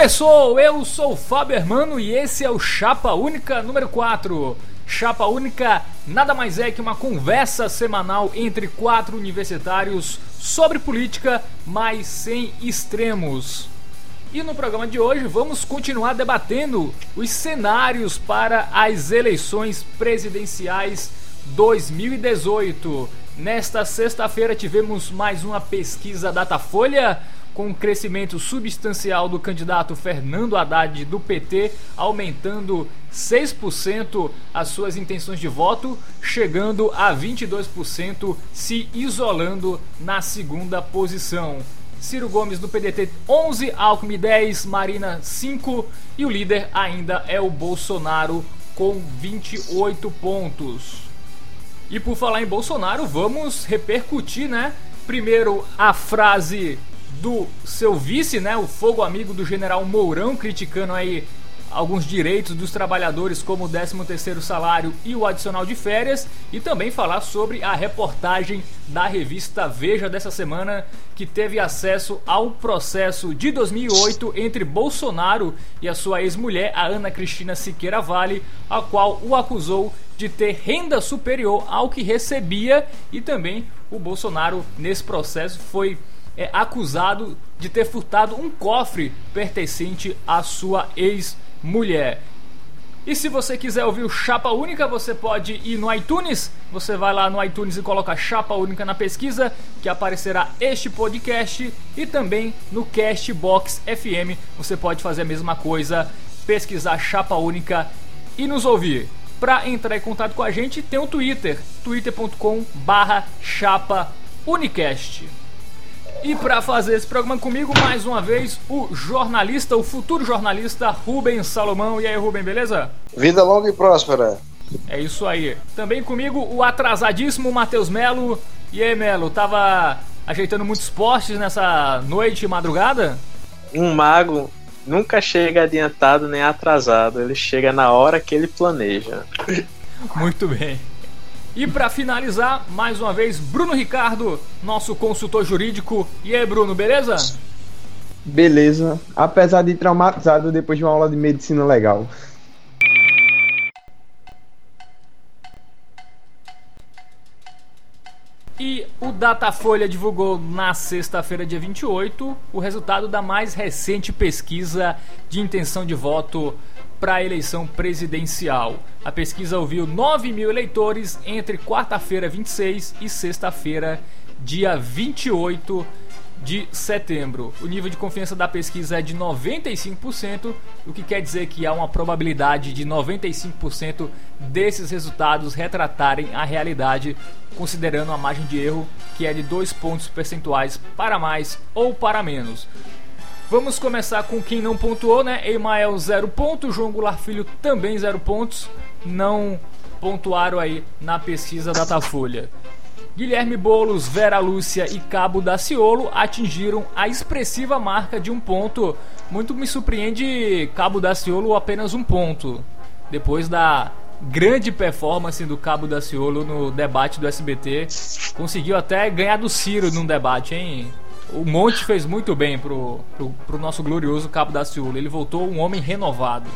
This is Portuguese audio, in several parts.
Começou! Eu sou o Fábio Hermano e esse é o Chapa Única número 4. Chapa Única nada mais é que uma conversa semanal entre quatro universitários sobre política, mas sem extremos. E no programa de hoje vamos continuar debatendo os cenários para as eleições presidenciais 2018. Nesta sexta-feira tivemos mais uma pesquisa Datafolha com um crescimento substancial do candidato Fernando Haddad do PT, aumentando 6% as suas intenções de voto, chegando a 22%, se isolando na segunda posição. Ciro Gomes do PDT 11, Alckmin 10, Marina 5 e o líder ainda é o Bolsonaro com 28 pontos. E por falar em Bolsonaro, vamos repercutir, né? Primeiro a frase do seu vice, né, o fogo amigo do general Mourão, criticando aí alguns direitos dos trabalhadores, como o 13º salário e o adicional de férias, e também falar sobre a reportagem da revista Veja dessa semana, que teve acesso ao processo de 2008 entre Bolsonaro e a sua ex-mulher, a Ana Cristina Siqueira Vale, a qual o acusou de ter renda superior ao que recebia e também o Bolsonaro nesse processo foi é acusado de ter furtado um cofre pertencente à sua ex-mulher. E se você quiser ouvir o Chapa Única, você pode ir no iTunes. Você vai lá no iTunes e coloca Chapa Única na pesquisa, que aparecerá este podcast. E também no Castbox FM, você pode fazer a mesma coisa, pesquisar Chapa Única e nos ouvir. Para entrar em contato com a gente, tem o Twitter, twitter.com/chapa Unicast. E para fazer esse programa comigo, mais uma vez, o jornalista, o futuro jornalista Rubem Salomão. E aí, Rubem, beleza? Vida longa e próspera. É isso aí. Também comigo, o atrasadíssimo Matheus Melo. E aí, Melo, tava ajeitando muitos postes nessa noite e madrugada? Um mago nunca chega adiantado nem atrasado, ele chega na hora que ele planeja. Muito bem. E para finalizar, mais uma vez, Bruno Ricardo, nosso consultor jurídico. E aí, Bruno, beleza? Beleza, apesar de traumatizado depois de uma aula de medicina legal. E o Datafolha divulgou na sexta-feira, dia 28, o resultado da mais recente pesquisa de intenção de voto para a eleição presidencial. A pesquisa ouviu 9 mil eleitores entre quarta-feira 26 e sexta-feira, dia 28 de setembro. O nível de confiança da pesquisa é de 95%, o que quer dizer que há uma probabilidade de 95% desses resultados retratarem a realidade, considerando a margem de erro que é de 2 pontos percentuais para mais ou para menos. Vamos começar com quem não pontuou, né? Emael 0 pontos, João Goulart Filho também 0 pontos. Não pontuaram aí na pesquisa Datafolha. Guilherme Bolos, Vera Lúcia e Cabo Daciolo atingiram a expressiva marca de um ponto. Muito me surpreende Cabo Daciolo apenas um ponto. Depois da grande performance do Cabo Daciolo no debate do SBT, conseguiu até ganhar do Ciro num debate, hein? O Monte fez muito bem pro, pro, pro nosso glorioso Cabo da Ciúla. Ele voltou um homem renovado.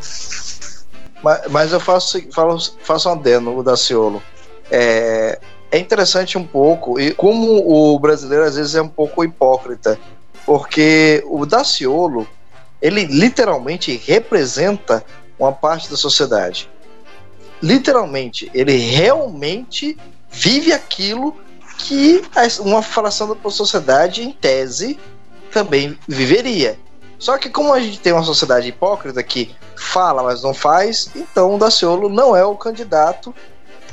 Mas, mas eu faço, faço, faço um adendo, o Daciolo. É, é interessante um pouco, e como o brasileiro às vezes é um pouco hipócrita, porque o Daciolo, ele literalmente representa uma parte da sociedade. Literalmente, ele realmente vive aquilo que uma fração da sociedade, em tese, também viveria. Só que como a gente tem uma sociedade hipócrita que fala, mas não faz, então o Daciolo não é o candidato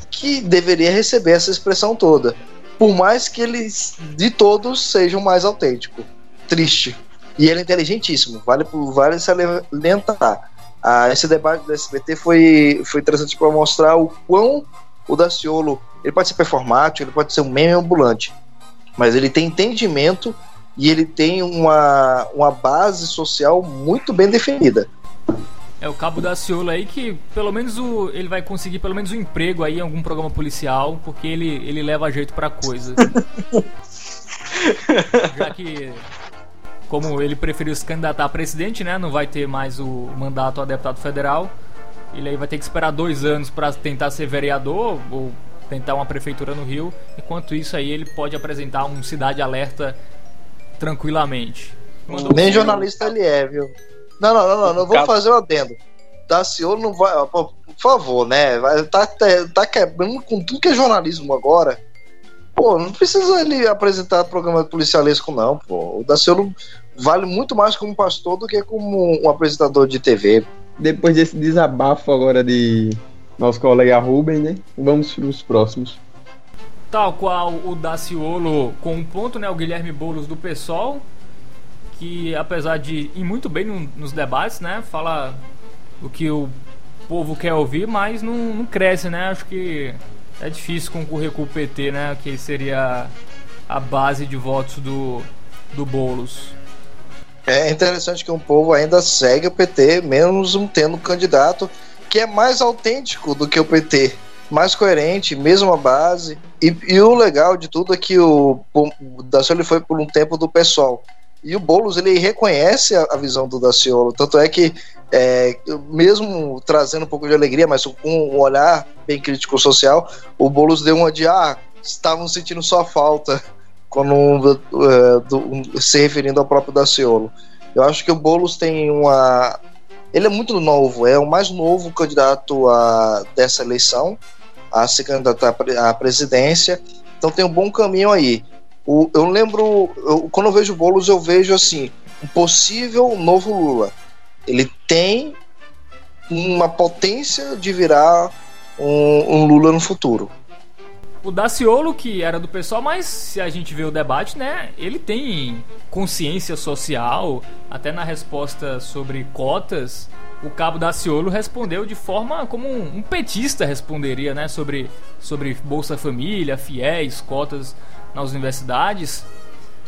que deveria receber essa expressão toda. Por mais que eles, de todos, sejam mais autêntico. Triste. E ele é inteligentíssimo, vale, vale salientar. Ah, esse debate do SBT foi, foi interessante para mostrar o quão o Daciolo, ele pode ser performático, ele pode ser um meme ambulante, mas ele tem entendimento e ele tem uma, uma base social muito bem definida. É o Cabo da Ciola aí que pelo menos o, ele vai conseguir pelo menos um emprego aí em algum programa policial, porque ele, ele leva jeito pra coisa. Já que como ele preferiu se candidatar a presidente, né? Não vai ter mais o mandato a deputado federal. Ele aí vai ter que esperar dois anos para tentar ser vereador ou tentar uma prefeitura no Rio. Enquanto isso aí ele pode apresentar um cidade alerta tranquilamente. Mandou Nem jornalista ele é, viu? Não, não, não, não, não vou fazer o um adendo. Daciolo não vai. Por favor, né? Tá, tá quebrando com tudo que é jornalismo agora. Pô, não precisa ele apresentar programa policialesco, não, pô. O Daciolo vale muito mais como pastor do que como um apresentador de TV. Depois desse desabafo agora de nosso colega Ruben, né? Vamos para os próximos. Tal qual o Daciolo com um ponto, né? O Guilherme Boulos do PSOL, que apesar de ir muito bem no, nos debates, né? Fala o que o povo quer ouvir, mas não, não cresce, né? Acho que é difícil concorrer com o PT, né? Que seria a base de votos do, do Boulos. É interessante que o povo ainda segue o PT, mesmo tendo um candidato que é mais autêntico do que o PT, mais coerente, mesma base. E, e o legal de tudo é que o, o Daciolo foi por um tempo do pessoal. E o Boulos ele reconhece a, a visão do Daciolo, tanto é que é, mesmo trazendo um pouco de alegria, mas com um olhar bem crítico social, o Boulos deu uma de ah, estavam sentindo só falta quando uh, do, se referindo ao próprio Daciolo. Eu acho que o Boulos tem uma ele é muito novo, é o mais novo candidato a, dessa eleição a se candidatar à presidência, então tem um bom caminho aí. O, eu lembro, eu, quando eu vejo Boulos, eu vejo assim, um possível novo Lula. Ele tem uma potência de virar um, um Lula no futuro. O Daciolo, que era do pessoal, mas se a gente vê o debate, né, ele tem consciência social, até na resposta sobre cotas, o cabo Daciolo respondeu de forma como um, petista responderia, né, sobre, sobre Bolsa Família, fiéis, cotas nas universidades.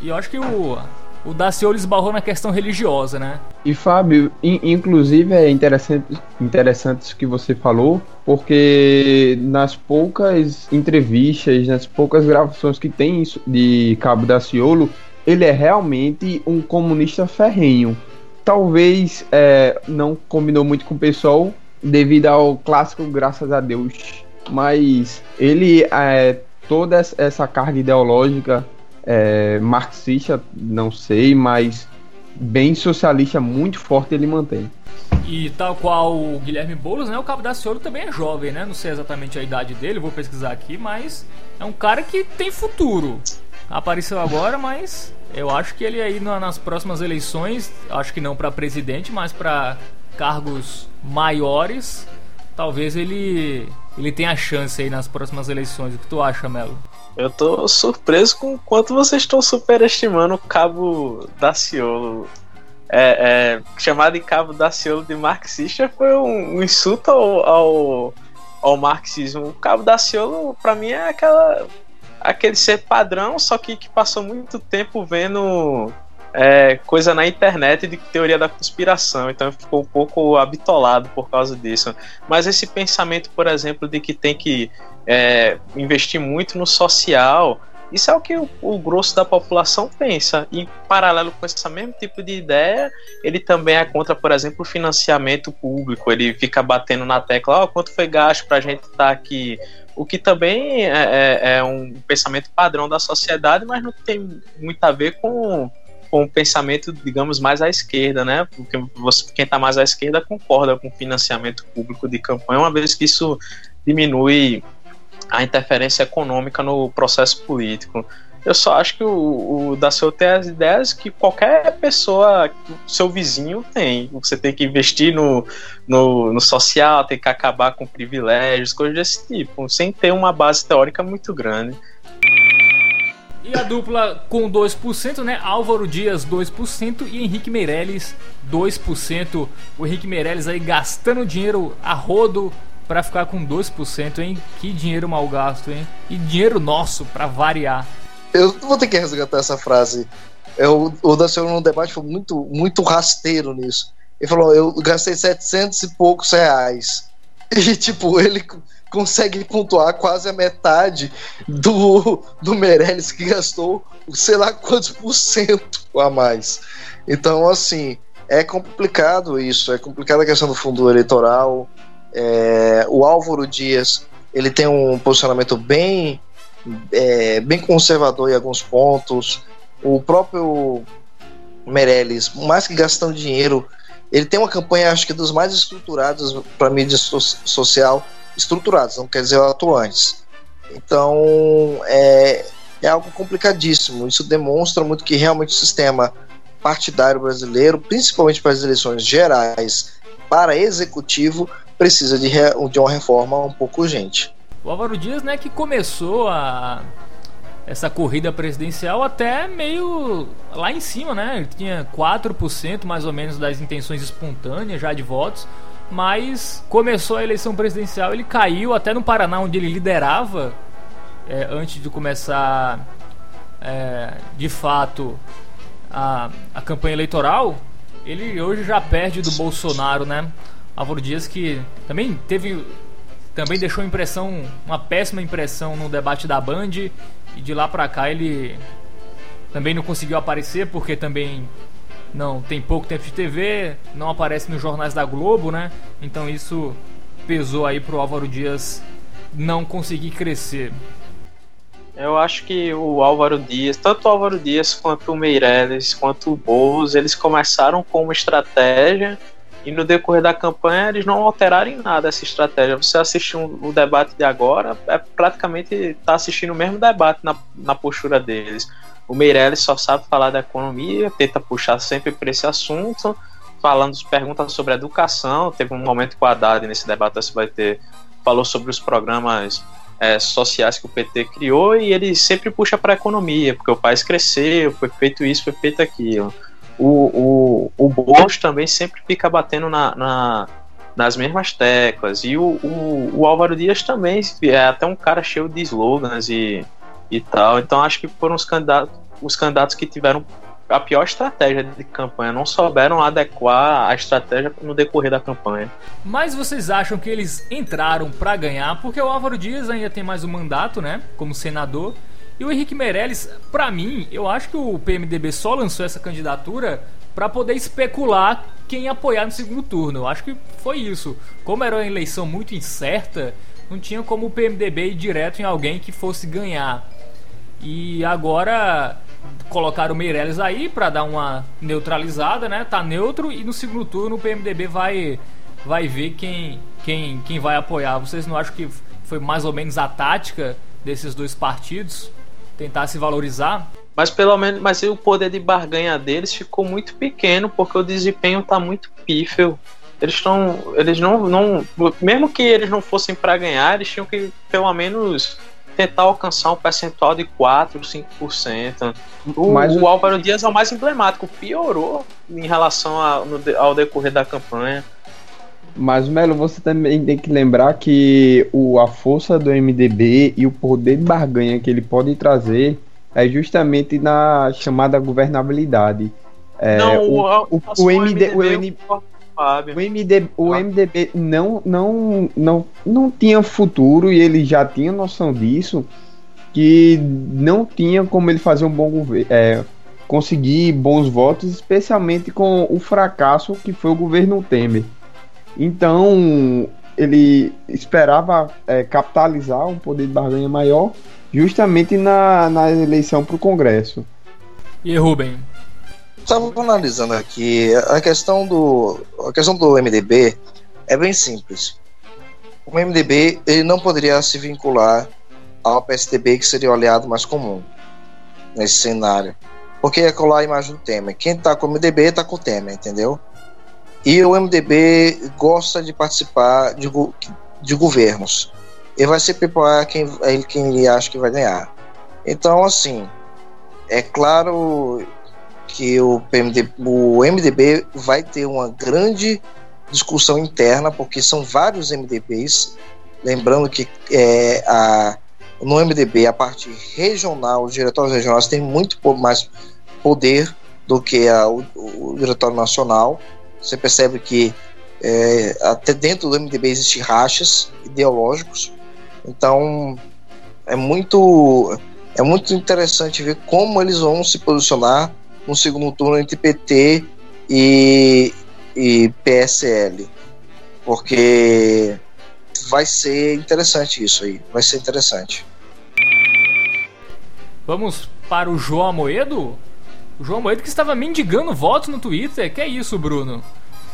E eu acho que o, o Daciolo esbarrou na questão religiosa, né? E Fábio, in, inclusive é interessante, interessante isso que você falou, porque nas poucas entrevistas, nas poucas gravações que tem de Cabo Daciolo, ele é realmente um comunista ferrenho. Talvez é, não combinou muito com o pessoal devido ao clássico Graças a Deus, mas ele é, toda essa carga ideológica é, marxista, não sei, mas bem socialista, muito forte ele mantém. E tal qual o Guilherme Boulos, né? O Cabo da Ciolo também é jovem, né? Não sei exatamente a idade dele, vou pesquisar aqui, mas é um cara que tem futuro. Apareceu agora, mas eu acho que ele aí nas próximas eleições, acho que não para presidente, mas para cargos maiores, talvez ele ele tenha chance aí nas próximas eleições. O que tu acha, Melo? Eu tô surpreso com o quanto vocês estão superestimando o Cabo Daciolo. É, é, chamado de Cabo Daciolo de marxista foi um, um insulto ao, ao, ao, marxismo. O Cabo Daciolo, para mim, é aquela, aquele ser padrão, só que, que passou muito tempo vendo é, coisa na internet de teoria da conspiração, então ficou um pouco habitolado por causa disso. Mas esse pensamento, por exemplo, de que tem que é, investir muito no social, isso é o que o, o, grosso da população pensa. E, em paralelo com esse mesmo tipo de ideia, ele também é contra, por exemplo, o financiamento público. Ele fica batendo na tecla: oh, quanto foi gasto para a gente estar tá aqui. O que também é, é, é um pensamento padrão da sociedade, mas não tem muito a ver com com um pensamento, digamos, mais à esquerda, né? Porque você, quem está mais à esquerda concorda com o financiamento público de campanha, uma vez que isso diminui a interferência econômica no processo político. Eu só acho que o, o Daciolo tem as ideias que qualquer pessoa, seu vizinho tem. Você tem que investir no, no, no, social, tem que acabar com privilégios, coisas desse tipo, sem ter uma base teórica muito grande. E a dupla com 2%, né? Álvaro Dias 2% e Henrique Meirelles 2%. O Henrique Meirelles aí gastando dinheiro a rodo para ficar com 2%, hein? Que dinheiro mal gasto, hein? E dinheiro nosso para variar. Eu vou ter que resgatar essa frase. Eu, o Daciolo no debate foi muito, muito rasteiro nisso. Ele falou: eu gastei 700 e poucos reais. E, tipo, ele consegue pontuar quase a metade do, do Meirelles que gastou sei lá quantos por cento a mais. Então, assim, é complicado isso, é complicada a questão do fundo eleitoral. É, o Álvaro Dias ele tem um posicionamento bem, é, bem conservador em alguns pontos. O próprio Meirelles, mais que gastando dinheiro, ele tem uma campanha, acho que dos mais estruturados para mídia so social, estruturados, não quer dizer atuantes. Então, é, é algo complicadíssimo. Isso demonstra muito que realmente o sistema partidário brasileiro, principalmente para as eleições gerais, para executivo, precisa de, de uma reforma um pouco urgente. O Álvaro Dias, né, que começou a essa corrida presidencial até meio lá em cima, né? Ele tinha 4% mais ou menos das intenções espontâneas já de votos, mas começou a eleição presidencial, ele caiu até no Paraná, onde ele liderava é, antes de começar é, de fato a, a campanha eleitoral. Ele hoje já perde do Bolsonaro, né? Álvaro Dias que também teve também deixou impressão, uma péssima impressão no debate da Band e de lá pra cá ele também não conseguiu aparecer porque também não tem pouco tempo de TV, não aparece nos jornais da Globo, né? Então isso pesou aí pro Álvaro Dias não conseguir crescer. Eu acho que o Álvaro Dias, tanto o Álvaro Dias quanto o Meirelles, quanto o Boulos, eles começaram com uma estratégia e no decorrer da campanha eles não alteraram em nada essa estratégia. Você assistiu o debate de agora, é praticamente está assistindo o mesmo debate na, na postura deles. O Meirelles só sabe falar da economia, tenta puxar sempre para esse assunto, falando, perguntas sobre educação. Teve um momento com a Haddad nesse debate, você vai ter, falou sobre os programas é, sociais que o PT criou e ele sempre puxa para a economia, porque o país cresceu, foi feito isso, foi feito aquilo. O, o, o Boulos também sempre fica batendo na, na nas mesmas teclas. E o, o, o, Álvaro Dias também é até um cara cheio de slogans e, e tal. Então acho que foram os candidatos, os candidatos que tiveram a pior estratégia de campanha, não souberam adequar a estratégia no decorrer da campanha. Mas vocês acham que eles entraram para ganhar? Porque o Álvaro Dias ainda tem mais um mandato, né, como senador. E o Henrique Meirelles, para mim, eu acho que o PMDB só lançou essa candidatura para poder especular quem apoiar no segundo turno. Eu acho que foi isso. Como era uma eleição muito incerta, não tinha como o PMDB ir direto em alguém que fosse ganhar. E agora colocaram o Meirelles aí para dar uma neutralizada, né? Tá neutro e no segundo turno o PMDB vai vai ver quem quem quem vai apoiar. Vocês não acham que foi mais ou menos a tática desses dois partidos tentar se valorizar? Mas pelo menos, mas o poder de barganha deles ficou muito pequeno porque o desempenho tá muito pífio. Eles estão, eles não, não, mesmo que eles não fossem para ganhar, eles tinham que pelo menos tentar alcançar um percentual de 4, 5%. O, Mas o Álvaro Dias é o mais emblemático, piorou em relação a, no, ao decorrer da campanha. Mas, Melo, você também tem que lembrar que o, a força do MDB e o poder de barganha que ele pode trazer é justamente na chamada governabilidade. É, Não, o, o, o, o MD, o, MDB, o, MD, o MDB não, não, não, não tinha futuro e ele já tinha noção disso, que não tinha como ele fazer um bom governo, é, conseguir bons votos, especialmente com o fracasso que foi o governo Temer. Então ele esperava é, capitalizar um poder de barganha maior justamente na, na eleição para o Congresso. E Rubem, Estava analisando aqui a questão do a questão do MDB é bem simples. O MDB ele não poderia se vincular ao PSDB que seria o aliado mais comum nesse cenário, porque ia colar a imagem do Temer. Quem está com o MDB está com o Temer, entendeu? E o MDB gosta de participar de, de governos. Ele vai sempre para quem, quem ele acha que vai ganhar. Então, assim, é claro que o, PMD, o MDB vai ter uma grande discussão interna, porque são vários MDBs. Lembrando que é, a, no MDB, a parte regional, os diretórios regionais têm muito mais poder do que a, o, o diretório nacional. Você percebe que é, até dentro do MDB existem rachas ideológicos. Então é muito é muito interessante ver como eles vão se posicionar no segundo turno entre PT e, e PSL. Porque vai ser interessante isso aí. Vai ser interessante. Vamos para o João Amoedo? O João Amoedo que estava mendigando votos no Twitter. Que é isso, Bruno?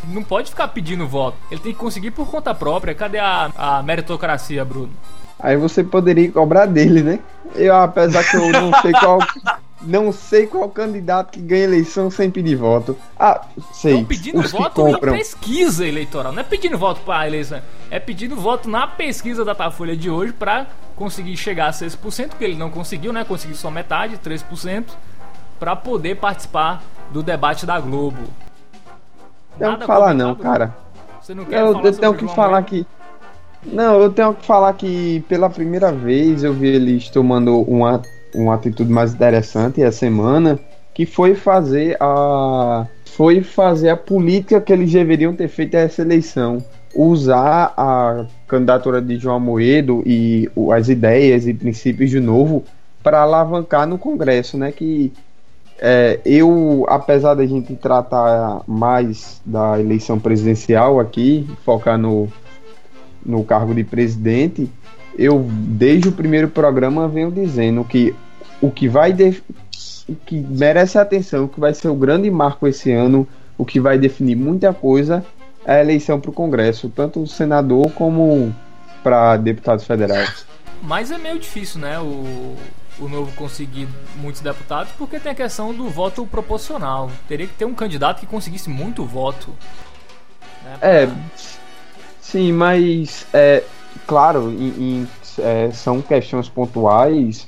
Não pode ficar pedindo voto. Ele tem que conseguir por conta própria. Cadê a, a meritocracia, Bruno? Aí você poderia cobrar dele, né? Eu, apesar que eu não sei qual. não sei qual candidato que ganha eleição sem pedir voto. Ah, sei. Não pedindo voto na pesquisa eleitoral. Não é pedindo voto para eleição. É pedindo voto na pesquisa da Datafolha de hoje para conseguir chegar a 6%, que ele não conseguiu, né? Conseguiu só metade, 3%, para poder participar do debate da Globo. Não que falar não, cara. Você não quer eu, falar eu tenho que falar que não, eu tenho que falar que pela primeira vez eu vi eles tomando uma, uma atitude mais interessante essa semana, que foi fazer a foi fazer a política que eles deveriam ter feito essa eleição. Usar a candidatura de João Moedo e as ideias e princípios de novo para alavancar no Congresso, né? Que é, eu, apesar da gente tratar mais da eleição presidencial aqui, focar no, no cargo de presidente, eu desde o primeiro programa venho dizendo que o que vai o que merece atenção, o que vai ser o grande marco esse ano, o que vai definir muita coisa é a eleição para o Congresso, tanto senador como para deputados federais. Mas é meio difícil, né? O, o novo conseguir muitos deputados, porque tem a questão do voto proporcional. Teria que ter um candidato que conseguisse muito voto. Né, pra... É, Sim, mas é claro, em, em, é, são questões pontuais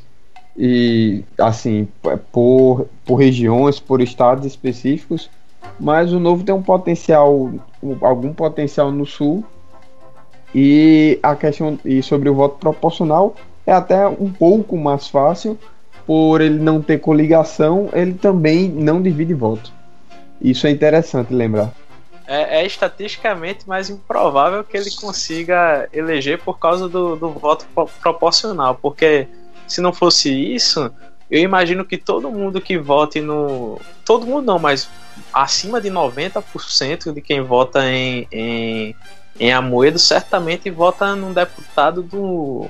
e assim por, por regiões, por estados específicos, mas o novo tem um potencial, algum potencial no sul e a questão e sobre o voto proporcional é até um pouco mais fácil por ele não ter coligação, ele também não divide voto. Isso é interessante lembrar é, é, estatisticamente mais improvável que ele consiga eleger por causa do, do voto proporcional, porque se não fosse isso, eu imagino que todo mundo que vote no. Todo mundo não, mas acima de 90% de quem vota em, em, em Amoedo certamente vota num deputado do,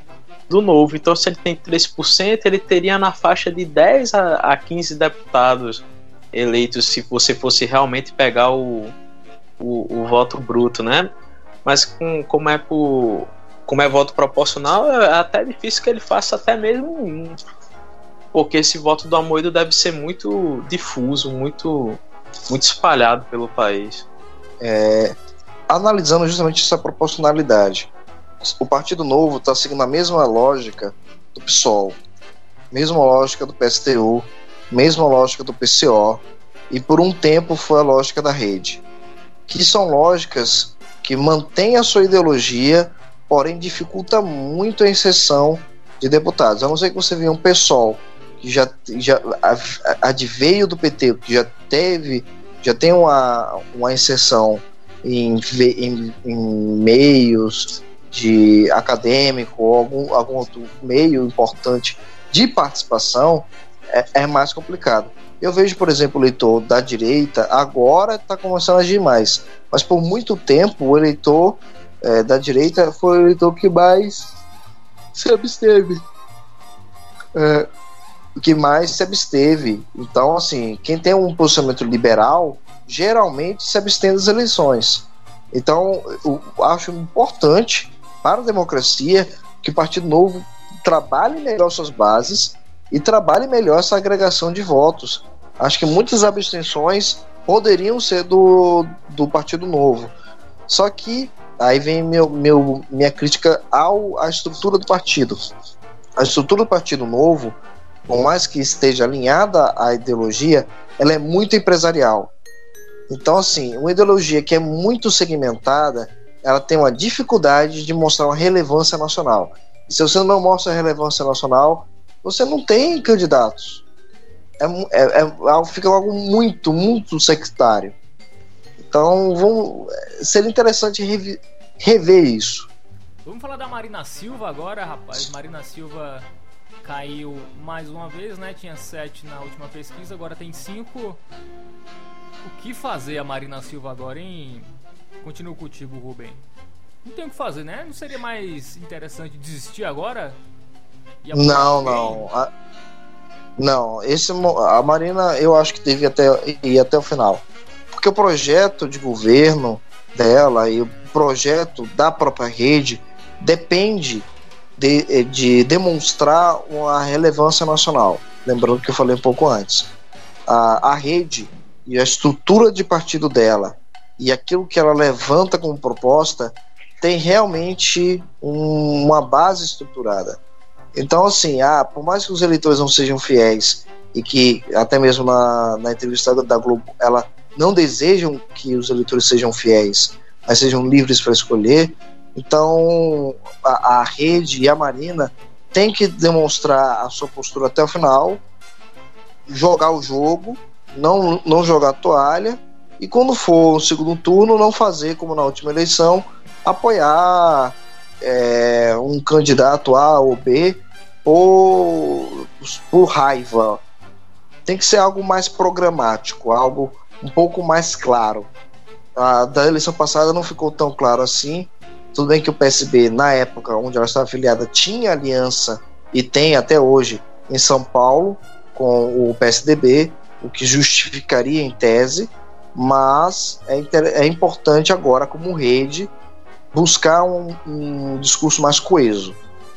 do novo. Então, se ele tem 3%, ele teria na faixa de 10 a, a 15 deputados eleitos se você fosse realmente pegar o, o, o voto bruto, né? Mas com, como é por como é voto proporcional, é até difícil que ele faça até mesmo um. Porque esse voto do Amoedo deve ser muito difuso, muito, muito espalhado pelo país. É, analisando justamente essa proporcionalidade, o Partido Novo está seguindo a mesma lógica do PSOL, mesma lógica do PSTU, mesma lógica do PCO, e por um tempo foi a lógica da rede que são lógicas que mantêm a sua ideologia, porém dificulta muito a inserção de deputados. A não ser que você veja um pessoal que já, já adveio do PT, que já teve, já tem uma, uma inserção em, em, em meios de acadêmico ou algum, algum outro meio importante de participação, é, é mais complicado. Eu vejo, por exemplo, o eleitor da direita agora está começando a agir mais, mas por muito tempo o eleitor é, da direita foi o eleitor que mais se absteve. É, que mais se absteve. Então, assim, quem tem um posicionamento liberal geralmente se abstém das eleições. Então, eu acho importante para a democracia que o Partido Novo trabalhe melhor suas bases e trabalhe melhor essa agregação de votos. Acho que muitas abstenções poderiam ser do, do Partido Novo. Só que aí vem meu, meu, minha crítica ao, à estrutura do partido. A estrutura do Partido Novo, por mais que esteja alinhada à ideologia, ela é muito empresarial. Então, assim, uma ideologia que é muito segmentada, ela tem uma dificuldade de mostrar uma relevância nacional. E se você não mostra relevância nacional, você não tem candidatos é, é, é, fica algo muito, muito sectário. Então, vamos, seria interessante rever, rever isso. Vamos falar da Marina Silva agora, rapaz. Marina Silva caiu mais uma vez, né? Tinha 7 na última pesquisa, agora tem 5. O que fazer a Marina Silva agora, hein? Continuo contigo, Rubem. Não tem o que fazer, né? Não seria mais interessante desistir agora? Não, não. A... Não, esse a Marina eu acho que devia até ir até o final. Porque o projeto de governo dela e o projeto da própria rede depende de, de demonstrar uma relevância nacional. Lembrando que eu falei um pouco antes. A, a rede e a estrutura de partido dela e aquilo que ela levanta como proposta tem realmente um, uma base estruturada. Então, assim, ah, por mais que os eleitores não sejam fiéis e que até mesmo na, na entrevista da Globo ela não desejam que os eleitores sejam fiéis, mas sejam livres para escolher. Então, a, a rede e a Marina tem que demonstrar a sua postura até o final, jogar o jogo, não, não jogar toalha, e quando for o segundo turno, não fazer como na última eleição, apoiar é, um candidato A ou B por, por raiva. Tem que ser algo mais programático, algo um pouco mais claro. A da eleição passada não ficou tão claro assim. Tudo bem que o PSB, na época onde ela estava afiliada, tinha aliança e tem até hoje em São Paulo com o PSDB, o que justificaria em tese, mas é, é importante agora, como rede, buscar um, um discurso mais coeso.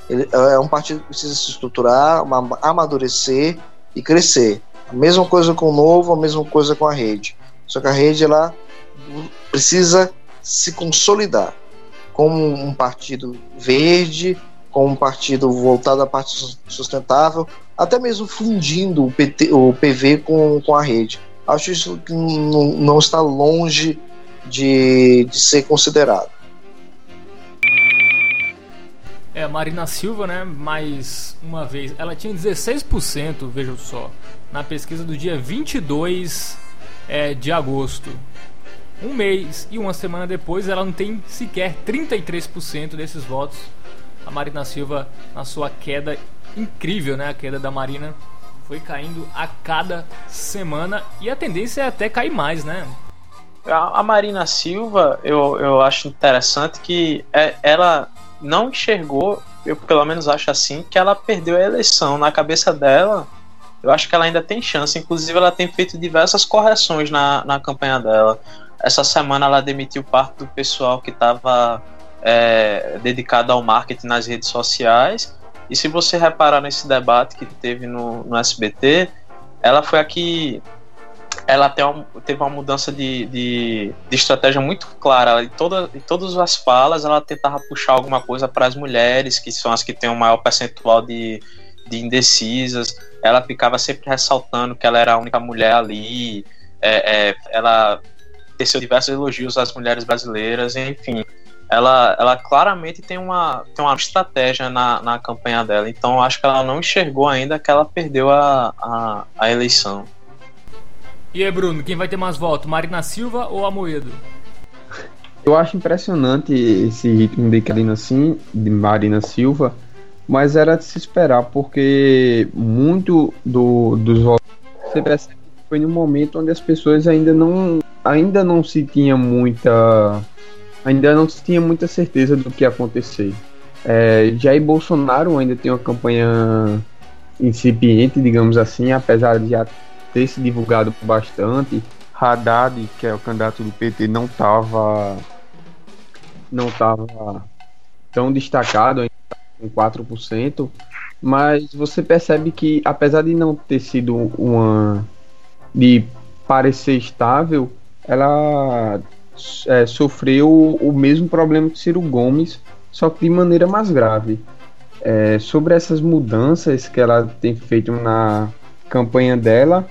Ele, é um partido que precisa se estruturar, amadurecer e crescer. A mesma coisa com o novo, a mesma coisa com a rede. Só que a rede ela precisa se consolidar como um partido verde, como um partido voltado à parte sustentável, até mesmo fundindo o, PT, o PV com, com a rede. Acho isso que não, não está longe de, de ser considerado. É, Marina Silva, né? Mais uma vez, ela tinha 16%, vejam só, na pesquisa do dia 22 é, de agosto. Um mês e uma semana depois, ela não tem sequer 33% desses votos. A Marina Silva, na sua queda incrível, né? A queda da Marina foi caindo a cada semana e a tendência é até cair mais, né? A Marina Silva, eu, eu acho interessante que é, ela não enxergou, eu pelo menos acho assim, que ela perdeu a eleição. Na cabeça dela, eu acho que ela ainda tem chance. Inclusive, ela tem feito diversas correções na, na campanha dela. Essa semana ela demitiu parte do pessoal que estava é, dedicado ao marketing nas redes sociais. E se você reparar nesse debate que teve no, no SBT, ela foi a que ela teve uma mudança de, de, de, estratégia muito clara. Em, toda, em todas as falas, ela tentava puxar alguma coisa para as mulheres, que são as que têm o maior percentual de, de indecisas. Ela ficava sempre ressaltando que ela era a única mulher ali. É, é, ela teceu diversos elogios às mulheres brasileiras, enfim. Ela, ela claramente tem uma, tem uma estratégia na, na campanha dela. Então, acho que ela não enxergou ainda que ela perdeu a, a, a eleição. E aí, Bruno, quem vai ter mais votos, Marina Silva ou Amoedo? Eu acho impressionante esse ritmo de Karina assim, de Marina Silva, mas era de se esperar, porque muito do, dos votos foi no momento onde as pessoas ainda não, ainda não se tinha muita. Ainda não se tinha muita certeza do que ia acontecer. É, Jair Bolsonaro ainda tem uma campanha incipiente, digamos assim, apesar de já ter se divulgado bastante. Haddad, que é o candidato do PT, não estava não tava tão destacado, ainda com 4%, mas você percebe que apesar de não ter sido uma de parecer estável, ela é, sofreu o mesmo problema que Ciro Gomes, só que de maneira mais grave. É, sobre essas mudanças que ela tem feito na campanha dela,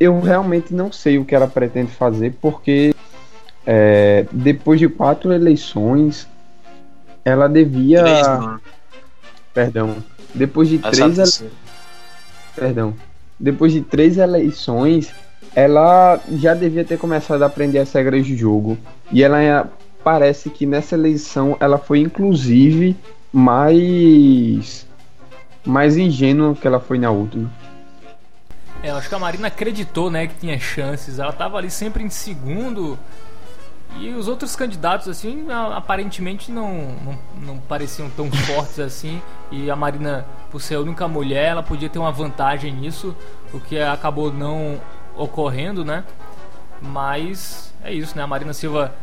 eu realmente não sei o que ela pretende fazer, porque é, depois de quatro eleições, ela devia. Três, né? Perdão. Depois de três. Ele... Perdão. Depois de três eleições, ela já devia ter começado a aprender as regras de jogo. E ela parece que nessa eleição ela foi inclusive mais mais ingênua que ela foi na última. É, acho que a Marina acreditou, né, que tinha chances. Ela tava ali sempre em segundo. E os outros candidatos, assim, aparentemente não, não, não, pareciam tão fortes assim. E a Marina, por ser a única mulher, ela podia ter uma vantagem nisso, o que acabou não ocorrendo, né? Mas é isso, né? A Marina Silva,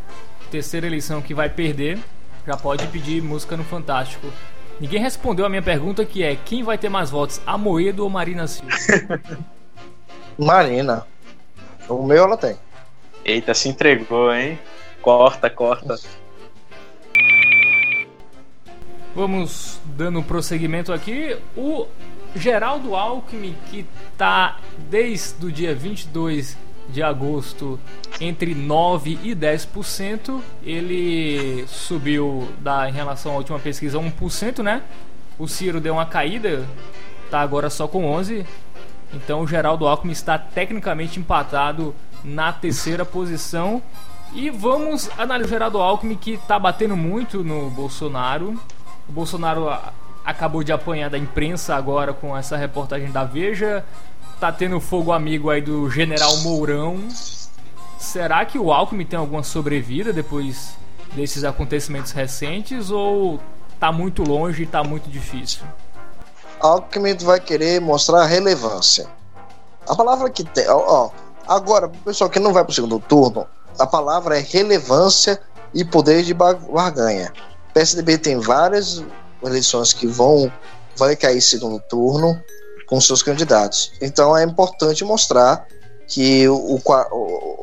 terceira eleição que vai perder, já pode pedir música no Fantástico. Ninguém respondeu a minha pergunta que é quem vai ter mais votos, a Moedo ou Marina Silva? Marina. O meu ela tem. Eita, se entregou, hein? Corta, corta. Vamos dando um prosseguimento aqui. O Geraldo Alckmin, que tá desde o dia 22 de agosto entre 9 e 10%, ele subiu da, em relação à última pesquisa 1%, né? O Ciro deu uma caída, tá agora só com 11. Então o Geraldo Alckmin está tecnicamente empatado na terceira posição. E vamos analisar o Geraldo Alckmin que está batendo muito no Bolsonaro. O Bolsonaro acabou de apanhar da imprensa agora com essa reportagem da Veja. Tá tendo fogo amigo aí do General Mourão. Será que o Alckmin tem alguma sobrevida depois desses acontecimentos recentes ou tá muito longe e tá muito difícil? Alckmin vai querer mostrar relevância. A palavra que tem, ó, ó agora, pessoal que não vai pro segundo turno, a palavra é relevância e poder de barganha. O PSDB tem várias eleições que vão vai cair segundo turno com seus candidatos. Então é importante mostrar que o,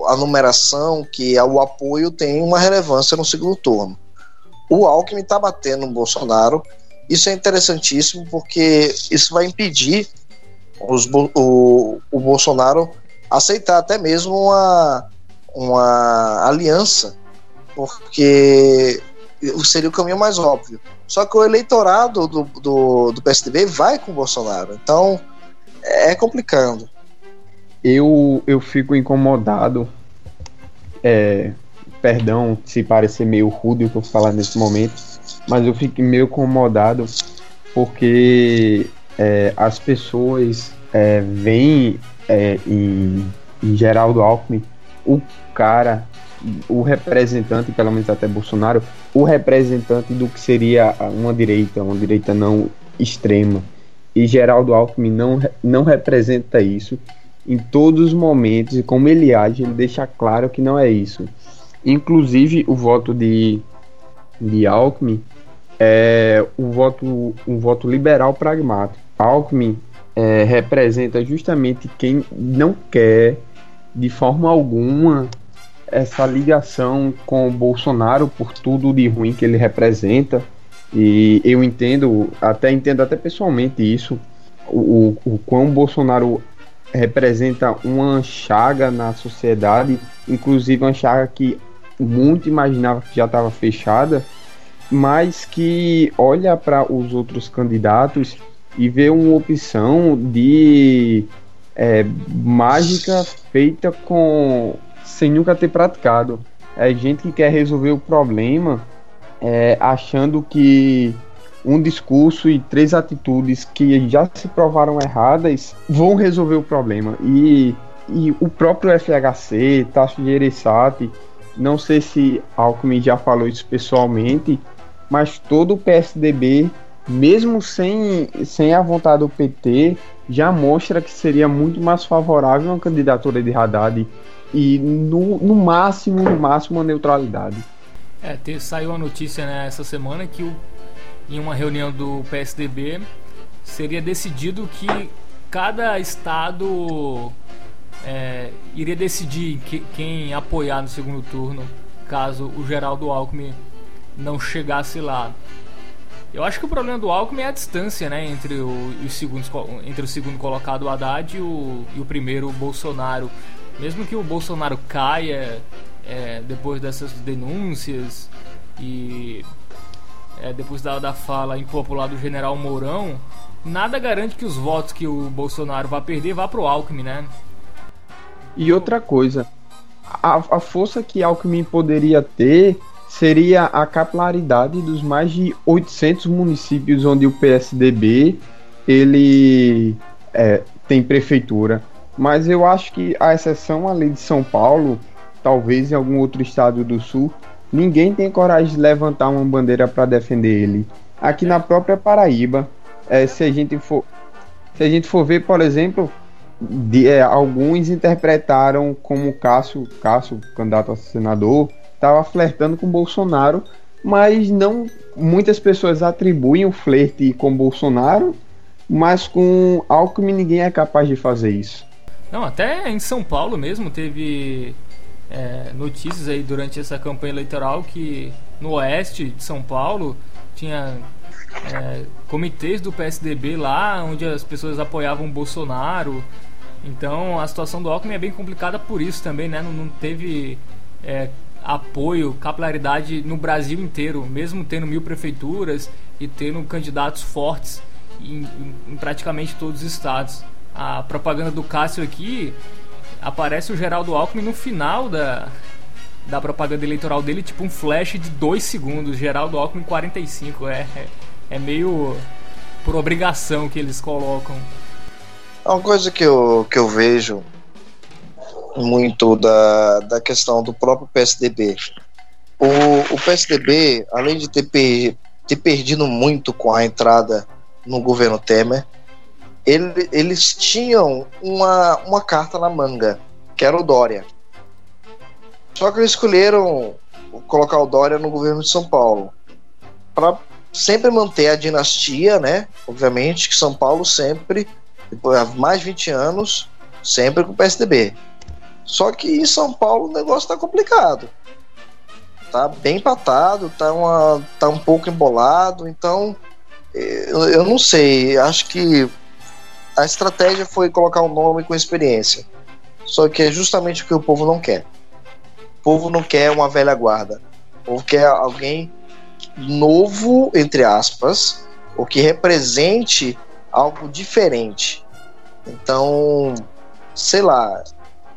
a numeração, que o apoio tem uma relevância no segundo turno. O Alckmin está batendo no Bolsonaro. Isso é interessantíssimo porque isso vai impedir os, o, o Bolsonaro aceitar até mesmo uma, uma aliança, porque seria o caminho mais óbvio. Só que o eleitorado do, do, do PSDB vai com o Bolsonaro. Então é complicado. Eu, eu fico incomodado. É, perdão se parecer meio rude o que eu falar nesse momento, mas eu fico meio incomodado porque é, as pessoas é, veem é, em, em Geraldo Alckmin o cara o representante, pelo menos até Bolsonaro, o representante do que seria uma direita, uma direita não extrema. E Geraldo Alckmin não, não representa isso em todos os momentos, e como ele age, ele deixa claro que não é isso. Inclusive, o voto de, de Alckmin é o voto, um voto liberal pragmático. Alckmin é, representa justamente quem não quer, de forma alguma, essa ligação com o Bolsonaro por tudo de ruim que ele representa. E eu entendo, até entendo até pessoalmente isso, o, o, o quão Bolsonaro representa uma chaga na sociedade, inclusive uma chaga que muito imaginava que já estava fechada, mas que olha para os outros candidatos e vê uma opção de é, mágica feita com sem nunca ter praticado. É gente que quer resolver o problema é, achando que um discurso e três atitudes que já se provaram erradas vão resolver o problema. E, e o próprio FHC, Tasso Gereissati, não sei se Alckmin já falou isso pessoalmente, mas todo o PSDB, mesmo sem, sem a vontade do PT, já mostra que seria muito mais favorável uma candidatura de Haddad e no, no máximo, no máximo, a neutralidade. É, te, saiu a notícia né, essa semana que o, em uma reunião do PSDB seria decidido que cada estado é, iria decidir que, quem apoiar no segundo turno caso o Geraldo Alckmin não chegasse lá. Eu acho que o problema do Alckmin é a distância, né, entre o, os segundos, entre o segundo colocado o Haddad e o, e o primeiro o Bolsonaro mesmo que o Bolsonaro caia é, depois dessas denúncias e é, depois da, da fala impopular do general Mourão, nada garante que os votos que o Bolsonaro vai perder vá pro Alckmin, né? E outra coisa, a, a força que Alckmin poderia ter seria a capilaridade dos mais de 800 municípios onde o PSDB ele é, tem prefeitura, mas eu acho que a exceção ali de São Paulo, talvez em algum outro estado do sul, ninguém tem coragem de levantar uma bandeira para defender ele. Aqui na própria Paraíba, é, se a gente for se a gente for ver, por exemplo, de, é, alguns interpretaram como Cássio, Cássio, candidato a senador, estava flertando com Bolsonaro, mas não muitas pessoas atribuem o flerte com Bolsonaro, mas com Alckmin ninguém é capaz de fazer isso. Não, até em São Paulo mesmo teve é, notícias aí durante essa campanha eleitoral que no oeste de São Paulo tinha é, comitês do PSDB lá onde as pessoas apoiavam Bolsonaro. Então a situação do Alckmin é bem complicada por isso também, né? Não, não teve é, apoio, capilaridade no Brasil inteiro, mesmo tendo mil prefeituras e tendo candidatos fortes em, em praticamente todos os estados a propaganda do Cássio aqui, aparece o Geraldo Alckmin no final da, da propaganda eleitoral dele, tipo um flash de 2 segundos. Geraldo Alckmin 45. É, é, é meio por obrigação que eles colocam. É uma coisa que eu, que eu vejo muito da, da questão do próprio PSDB. O, o PSDB, além de ter, per, ter perdido muito com a entrada no governo Temer, ele, eles tinham uma, uma carta na manga, que era o Dória. Só que eles escolheram colocar o Dória no governo de São Paulo. Para sempre manter a dinastia, né? Obviamente que São Paulo sempre, depois há mais de 20 anos, sempre com o PSDB. Só que em São Paulo o negócio tá complicado. Tá bem empatado, tá, uma, tá um pouco embolado, então eu, eu não sei, acho que a estratégia foi colocar um nome com experiência. Só que é justamente o que o povo não quer. O povo não quer uma velha guarda. O povo quer alguém novo, entre aspas, ou que represente algo diferente. Então, sei lá,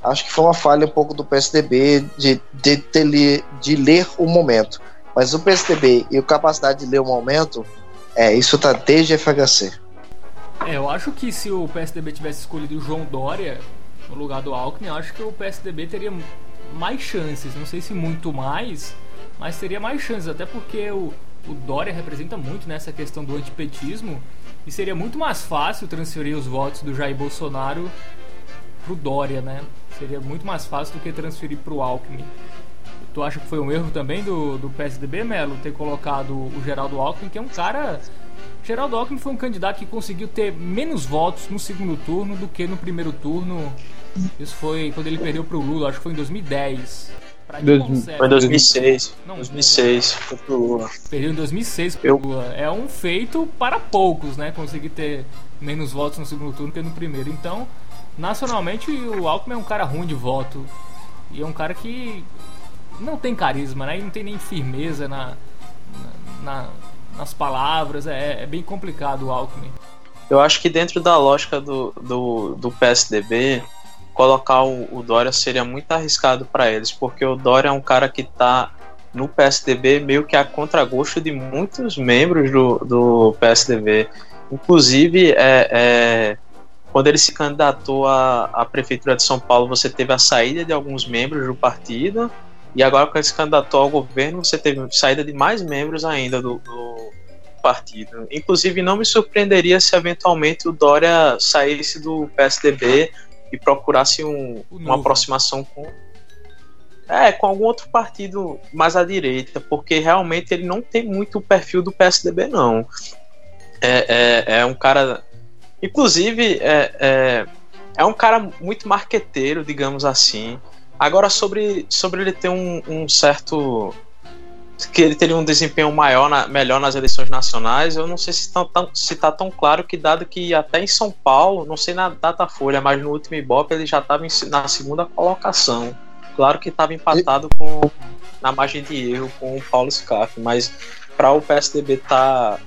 acho que foi uma falha um pouco do PSDB de, de, de, de ler o momento. Mas o PSDB e a capacidade de ler o momento, é, isso tá desde FHC. É, eu acho que se o PSDB tivesse escolhido o João Dória no lugar do Alckmin, acho que o PSDB teria mais chances. Não sei se muito mais, mas teria mais chances, até porque o, o Dória representa muito nessa questão do antipetismo e seria muito mais fácil transferir os votos do Jair Bolsonaro pro Dória, né? Seria muito mais fácil do que transferir pro Alckmin. Tu acha que foi um erro também do, do PSDB, Melo, ter colocado o Geraldo Alckmin, que é um cara Geraldo Alckmin foi um candidato que conseguiu ter menos votos no segundo turno do que no primeiro turno. Isso foi quando ele perdeu para o Lula, acho que foi em 2010. Foi em 2006. Não, 2006, foi pro Lula. Perdeu em 2006 pro Eu... Lula. É um feito para poucos, né? Conseguir ter menos votos no segundo turno que no primeiro. Então, nacionalmente, o Alckmin é um cara ruim de voto. E é um cara que não tem carisma, né? E não tem nem firmeza na, na, nas palavras, é, é bem complicado o Alckmin. Eu acho que dentro da lógica do, do, do PSDB, colocar o, o, Dória seria muito arriscado para eles, porque o Dória é um cara que está no PSDB meio que a contragosto de muitos membros do, do PSDB. Inclusive, é, é, quando ele se candidatou à, à Prefeitura de São Paulo, você teve a saída de alguns membros do partido, e agora, quando ele se candidatou ao governo, você teve saída de mais membros ainda do, do partido. Inclusive, não me surpreenderia se eventualmente o Dória saísse do PSDB e procurasse um, uma aproximação com é, com algum outro partido mais à direita, porque realmente ele não tem muito o perfil do PSDB, não. É, é, é um cara. Inclusive, é, é, é um cara muito marqueteiro, digamos assim. Agora, sobre, sobre ele ter um, um certo. que ele teria um desempenho maior na, melhor nas eleições nacionais, eu não sei se está tão, se tá tão claro que, dado que até em São Paulo, não sei na Datafolha, mas no último Ibope ele já estava na segunda colocação. Claro que estava empatado com na margem de erro com o Paulo Scaff, mas para o PSDB estar tá,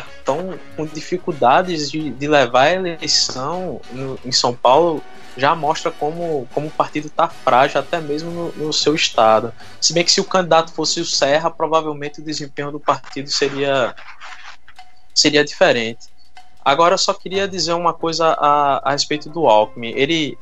tá tão com dificuldades de, de levar a eleição no, em São Paulo, já mostra como, como o partido está frágil, até mesmo no, no, seu estado. Se bem que se o candidato fosse o Serra, provavelmente o desempenho do partido seria, seria diferente. Agora eu só queria dizer uma coisa a, a respeito do Alckmin. Ele.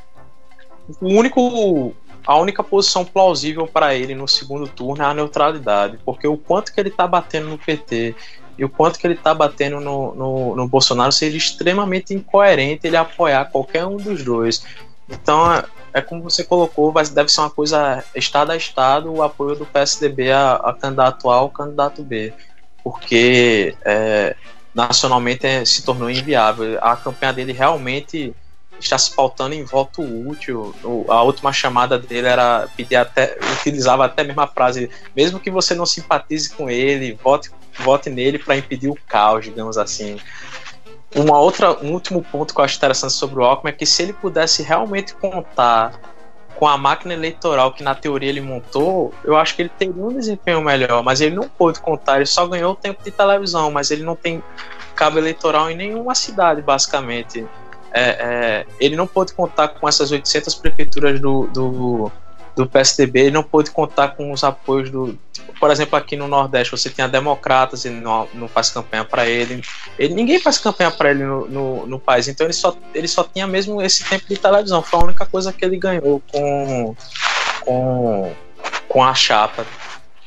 O único. A única posição plausível para ele no segundo turno é a neutralidade, porque o quanto que ele está batendo no PT e o quanto que ele está batendo no, no, no, Bolsonaro seria extremamente incoerente ele apoiar qualquer um dos dois. Então, é, é como você colocou, vai, deve ser uma coisa estado a estado o apoio do PSDB a, a candidato A ou candidato B, porque é, nacionalmente é, se tornou inviável. A campanha dele realmente está se pautando em voto útil. a última chamada dele era pedir até, utilizava até a mesma frase, mesmo que você não simpatize com ele, vote, vote nele para impedir o caos, digamos assim. Uma outra, um último ponto que eu acho interessante sobre o Alckmin é que se ele pudesse realmente contar com a máquina eleitoral que na teoria ele montou, eu acho que ele teria um desempenho melhor, mas ele não pôde contar, ele só ganhou o tempo de televisão, mas ele não tem cabo eleitoral em nenhuma cidade, basicamente é, é, ele não pôde contar com essas 800 prefeituras do, do, do PSDB, ele não pôde contar com os apoios do. Tipo, por exemplo, aqui no Nordeste você tinha democratas, ele não, não faz campanha para ele, ele. Ninguém faz campanha para ele no, no, no, país, então ele só, ele só tinha mesmo esse tempo de televisão. Foi a única coisa que ele ganhou com, com, com a chapa.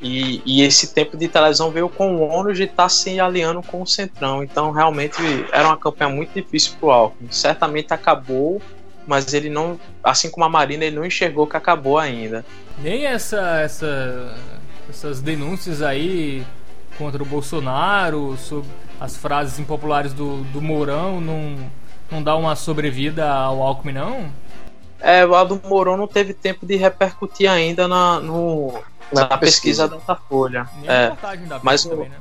E, e, esse tempo de televisão veio com o ônus de estar tá se alinhando com o Centrão. Então, realmente, era uma campanha muito difícil para o Alckmin. Certamente acabou, mas ele não, assim como a Marina, ele não enxergou que acabou ainda. Nem essa, essa, essas denúncias aí contra o Bolsonaro, sobre as frases impopulares do, do Mourão, não, não dá uma sobrevida ao Alckmin, não? É, o do Mourão não teve tempo de repercutir ainda na, no, na, na pesquisa, pesquisa da Folha. É, mas, também, né?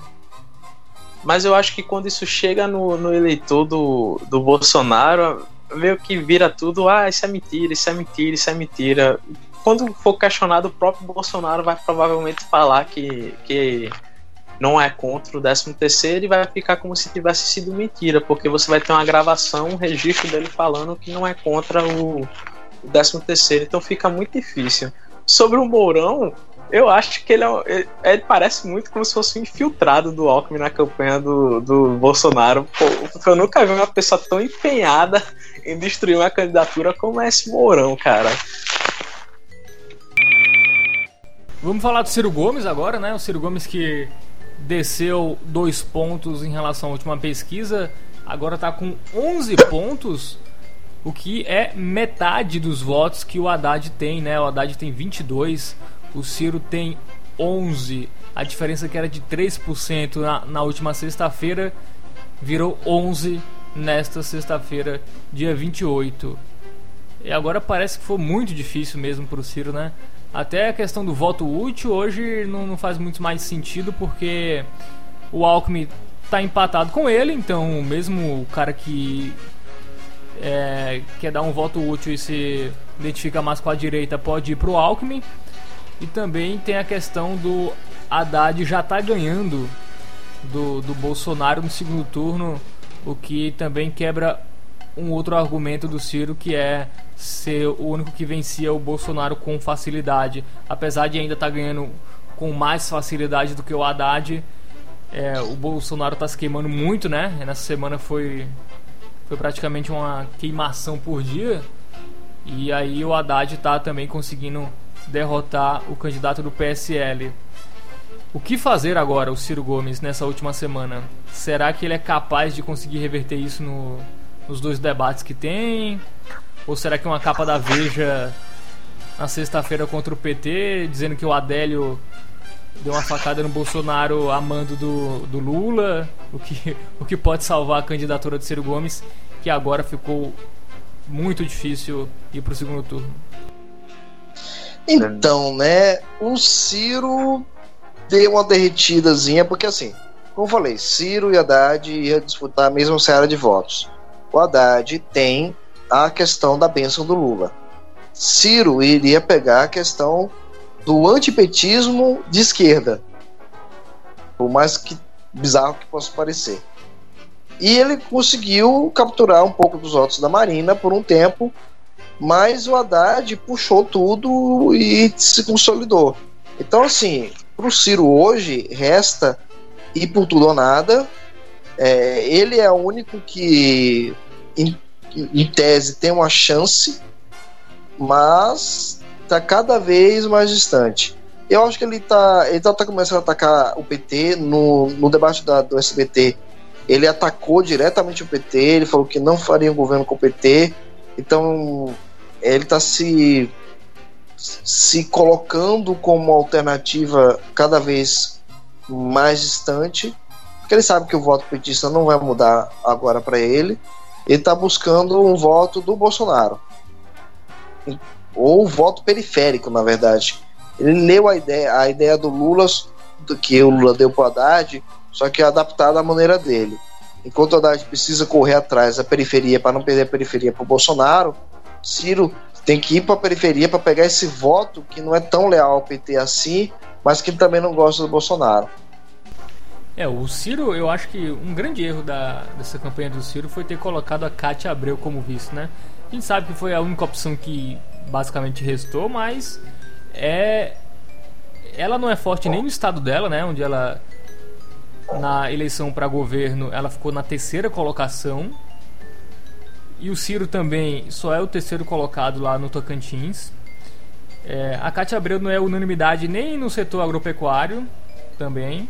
mas eu acho que quando isso chega no, no eleitor do, do Bolsonaro, meio que vira tudo, ah, isso é mentira, isso é mentira, isso é mentira. Quando for questionado, o próprio Bolsonaro vai provavelmente falar que, que não é contra o 13 terceiro e vai ficar como se tivesse sido mentira, porque você vai ter uma gravação, um registro dele falando que não é contra o, o 13 terceiro, então fica muito difícil. Sobre o Mourão, eu acho que ele, é, ele, parece muito como se fosse um infiltrado do Alckmin na campanha do, do Bolsonaro. Pô, eu nunca vi uma pessoa tão empenhada em destruir uma candidatura como esse Mourão, cara. Vamos falar do Ciro Gomes agora, né? O Ciro Gomes que desceu dois pontos em relação à última pesquisa, agora está com 11 pontos, o que é metade dos votos que o Haddad tem, né? O Haddad tem 22, o Ciro tem 11. A diferença que era de 3% na, na última sexta-feira virou 11 nesta sexta-feira, dia 28. E agora parece que foi muito difícil mesmo para o Ciro, né? Até a questão do voto útil hoje não, não faz muito mais sentido porque o Alckmin está empatado com ele, então mesmo o cara que é, quer dar um voto útil e se identifica mais com a direita pode ir para o Alckmin. E também tem a questão do Haddad já tá ganhando do, do Bolsonaro no segundo turno, o que também quebra um outro argumento do Ciro que é ser o único que vencia o Bolsonaro com facilidade, apesar de ainda estar tá ganhando com mais facilidade do que o Haddad. É, o Bolsonaro está se queimando muito, né? Nessa semana foi foi praticamente uma queimação por dia. E aí o Haddad está também conseguindo derrotar o candidato do PSL. O que fazer agora, o Ciro Gomes, nessa última semana? Será que ele é capaz de conseguir reverter isso no, nos dois debates que tem? Ou será que uma capa da Veja na sexta-feira contra o PT, dizendo que o Adélio deu uma facada no Bolsonaro amando do, do Lula? O que, o que pode salvar a candidatura de Ciro Gomes, que agora ficou muito difícil ir para o segundo turno? Então, né, o Ciro deu uma derretidazinha, porque assim, como eu falei, Ciro e Haddad iam disputar a mesma série de votos. O Haddad tem a questão da bênção do Lula. Ciro iria pegar a questão do antipetismo de esquerda, por mais que bizarro que possa parecer. E ele conseguiu capturar um pouco dos votos da Marina por um tempo, mas o Haddad puxou tudo e se consolidou. Então, assim, para o Ciro hoje, resta ir por tudo ou nada É, ele é o único que, em, em tese, tem uma chance, mas está cada vez mais distante. Eu acho que ele está ele tá, tá, começando a atacar o PT no, no debate da, do SBT. Ele atacou diretamente o PT, ele falou que não faria um governo com o PT. Então, ele está se se colocando como alternativa cada vez mais distante, porque ele sabe que o voto petista não vai mudar agora para ele. Ele está buscando um voto do Bolsonaro, ou voto periférico, na verdade. Ele leu a ideia, a ideia do Lula, do que o Lula deu para o Haddad, só que adaptada à maneira dele. Enquanto Haddad precisa correr atrás da periferia para não perder a periferia para o Bolsonaro, Ciro tem que ir para a periferia para pegar esse voto que não é tão leal ao PT assim, mas que também não gosta do Bolsonaro. É, o Ciro, eu acho que um grande erro da, dessa campanha do Ciro foi ter colocado a Cátia Abreu como vice, né? A gente sabe que foi a única opção que basicamente restou, mas é ela não é forte nem no estado dela, né, onde ela na eleição para governo ela ficou na terceira colocação e o Ciro também só é o terceiro colocado lá no Tocantins. É, a Cátia Abreu não é unanimidade nem no setor agropecuário também.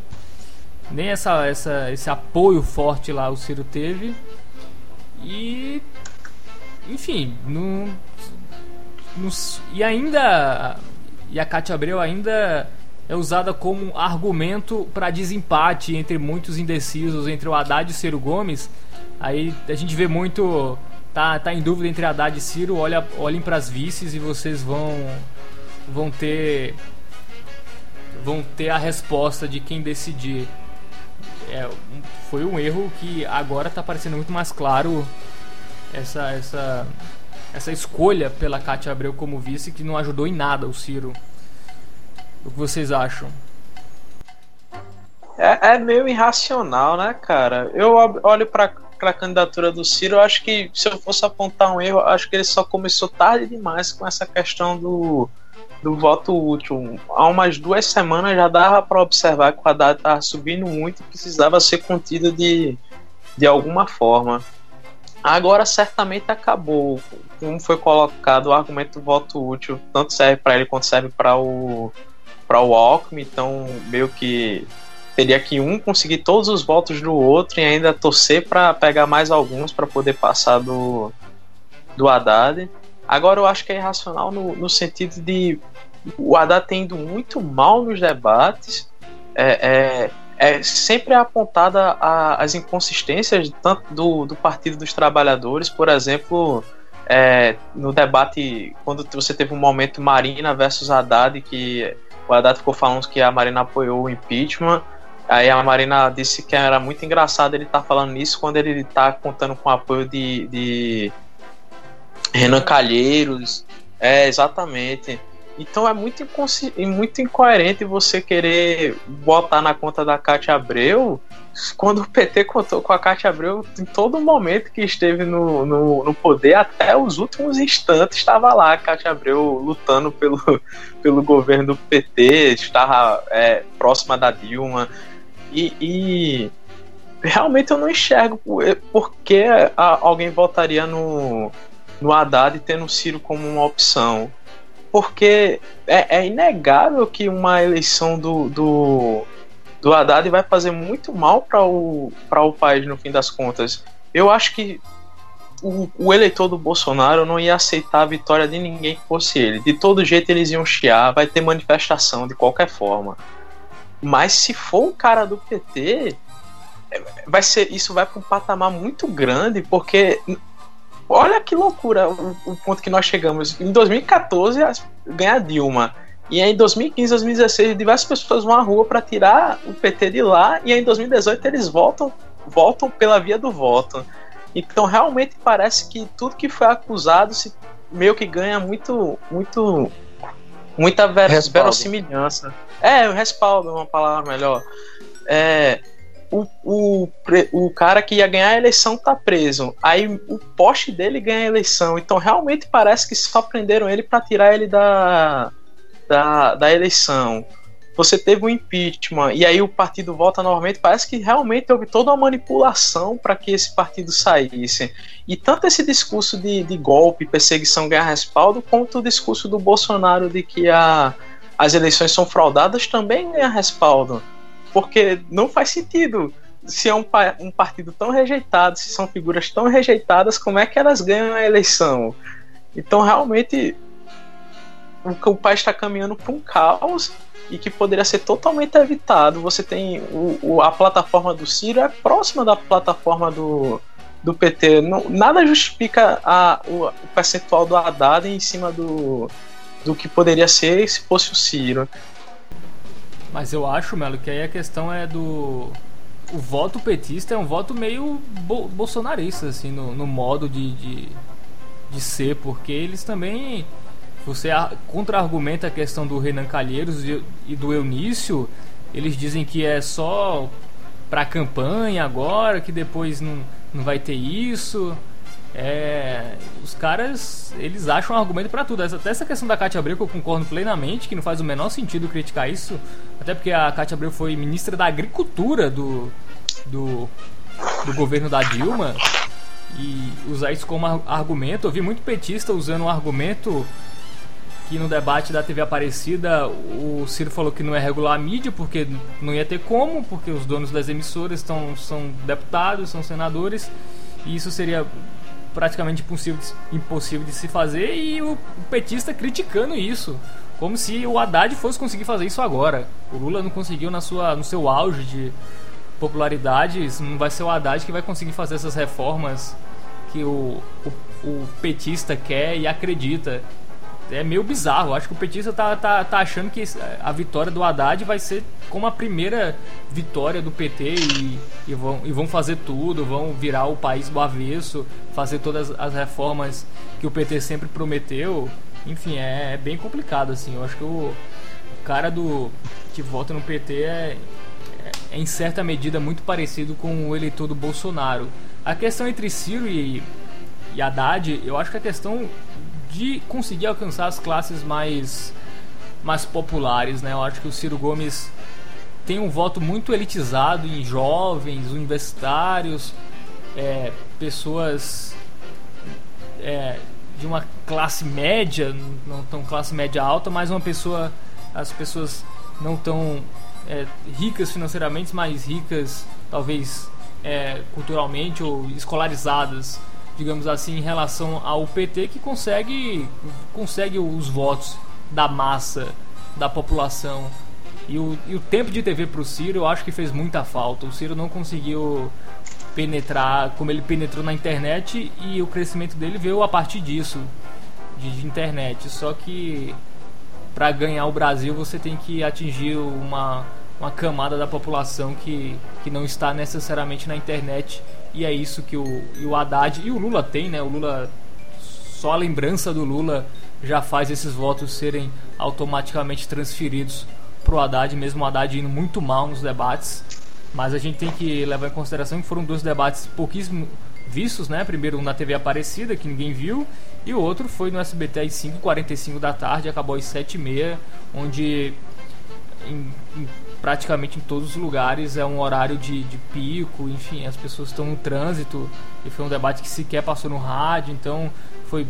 Nem essa, essa, esse apoio forte lá o Ciro teve. E. Enfim, não, e ainda. E a Cátia Abreu ainda é usada como argumento para desempate entre muitos indecisos entre o Haddad e o Ciro Gomes. Aí a gente vê muito tá, tá em dúvida entre Haddad e Ciro, olha, olhem para as vices e vocês vão vão ter vão ter a resposta de quem decidir. É, foi um erro que agora está parecendo muito mais claro essa essa essa escolha pela Cátia Abreu como vice que não ajudou em nada o Ciro. O que vocês acham? É, é meio irracional, né, cara? Eu olho para a candidatura do Ciro, acho que se eu fosse apontar um erro, acho que ele só começou tarde demais com essa questão do, do voto útil. Há umas duas semanas já dava para observar que o Haddad estava subindo muito e precisava ser contido de, de alguma forma. Agora certamente acabou. Como foi colocado, o argumento do voto útil tanto serve para ele quanto serve para o para o Alckmin, então meio que teria que um conseguir todos os votos do outro e ainda torcer para pegar mais alguns para poder passar do, do Haddad. Agora eu acho que é irracional no, no sentido de o Haddad tendo muito mal nos debates, é, é, é sempre apontada a, as inconsistências tanto do, do Partido dos Trabalhadores, por exemplo, é, no debate, quando você teve um momento Marina versus Haddad, que o Haddad ficou falando que a Marina apoiou o impeachment, Aí a Marina disse que era muito engraçado ele estar tá falando isso quando ele está contando com o apoio de, de Renan Calheiros. É, exatamente. Então é muito, muito incoerente você querer botar na conta da Cátia Abreu quando o PT contou com a Cátia Abreu em todo momento que esteve no, no, no, poder, até os últimos instantes estava lá a Cátia Abreu lutando pelo, pelo governo do PT, estava é, próxima da Dilma. E, e, realmente eu não enxergo por que alguém votaria no, no Haddad tendo o Ciro como uma opção. Porque é, é inegável que uma eleição do, do, do Haddad vai fazer muito mal para o, o país no fim das contas. Eu acho que o, o, eleitor do Bolsonaro não ia aceitar a vitória de ninguém que fosse ele. De todo jeito eles iam chiar, vai ter manifestação de qualquer forma. Mas se for um cara do PT, vai ser isso vai para um patamar muito grande, porque olha que loucura o, o ponto que nós chegamos. Em 2014 ganha Dilma. E aí, em 2015, 2016, diversas pessoas vão à rua para tirar o PT de lá. E aí, em 2018 eles voltam, voltam pela via do voto. Então realmente parece que tudo que foi acusado se meio que ganha muito, muito muita ver verossimilhança. É, o respaldo é uma palavra melhor. É, o, o, o cara que ia ganhar a eleição tá preso. Aí o poste dele ganha a eleição. Então realmente parece que só prenderam ele para tirar ele da, da, da eleição. você teve um impeachment e aí o partido volta novamente, parece que realmente houve toda uma manipulação para que esse partido saísse. E tanto esse discurso de, de golpe, perseguição, ganhar respaldo, quanto o discurso do Bolsonaro de que a, as eleições são fraudadas também ganha respaldo. Porque não faz sentido. Se é um, um partido tão rejeitado, se são figuras tão rejeitadas, como é que elas ganham a eleição? Então, realmente, o, o país está caminhando para um caos e que poderia ser totalmente evitado. Você tem o, o, a plataforma do Ciro é próxima da plataforma do, do PT. Não, nada justifica a, o, o, percentual do Haddad em cima do, do que poderia ser se fosse o Ciro. Mas eu acho, Melo, que aí a questão é do. O voto petista é um voto meio bo bolsonarista, assim, no, no modo de, de, de ser, porque eles também você contra-argumenta a questão do Renan Calheiros e do Eunício, eles dizem que é só para campanha agora, que depois não, não vai ter isso. É, os caras, eles acham um argumento para tudo. Até essa questão da Cátia Abreu, que eu concordo plenamente, que não faz o menor sentido criticar isso. Até porque a Cátia Abreu foi ministra da Agricultura do, do, do governo da Dilma. E usar isso como argumento, eu vi muito petista usando um argumento que no debate da TV Aparecida o Ciro falou que não é regular a mídia porque não ia ter como, porque os donos das emissoras estão, são deputados, são senadores, e isso seria praticamente impossível, impossível de se fazer, e o, o petista criticando isso, como se o Haddad fosse conseguir fazer isso agora. O Lula não conseguiu na sua, no seu auge de popularidade, não vai ser o Haddad que vai conseguir fazer essas reformas que o, o, o petista quer e acredita é meio bizarro. Acho que o petista tá, tá, tá achando que a vitória do Haddad vai ser como a primeira vitória do PT e, e, vão, e vão fazer tudo, vão virar o país do avesso, fazer todas as reformas que o PT sempre prometeu. Enfim, é, é bem complicado, assim. Eu acho que o, o cara do que vota no PT é, é, é, em certa medida, muito parecido com o eleitor do Bolsonaro. A questão entre Ciro e, e Haddad, eu acho que a questão de conseguir alcançar as classes mais, mais populares, né? Eu acho que o Ciro Gomes tem um voto muito elitizado em jovens, universitários, é, pessoas é, de uma classe média, não tão classe média alta, mas uma pessoa, as pessoas não tão é, ricas financeiramente, mas ricas talvez é, culturalmente ou escolarizadas digamos assim, em relação ao PT que consegue, consegue os votos da massa, da população. E o, e o tempo de TV para o Ciro eu acho que fez muita falta. O Ciro não conseguiu penetrar como ele penetrou na internet e o crescimento dele veio a partir disso, de, de internet. Só que para ganhar o Brasil você tem que atingir uma, uma camada da população que, que não está necessariamente na internet e é isso que o, o Haddad e o Lula tem, né? O Lula, só a lembrança do Lula já faz esses votos serem automaticamente transferidos pro Haddad, mesmo o Haddad indo muito mal nos debates. Mas a gente tem que levar em consideração que foram dois debates pouquíssimo vistos, né? Primeiro um na TV Aparecida, que ninguém viu, e o outro foi no SBT às 5h45 da tarde, acabou às 7h30, onde em, em praticamente em todos os lugares é um horário de, de pico, enfim, as pessoas estão no trânsito e foi um debate que sequer passou no rádio, então foi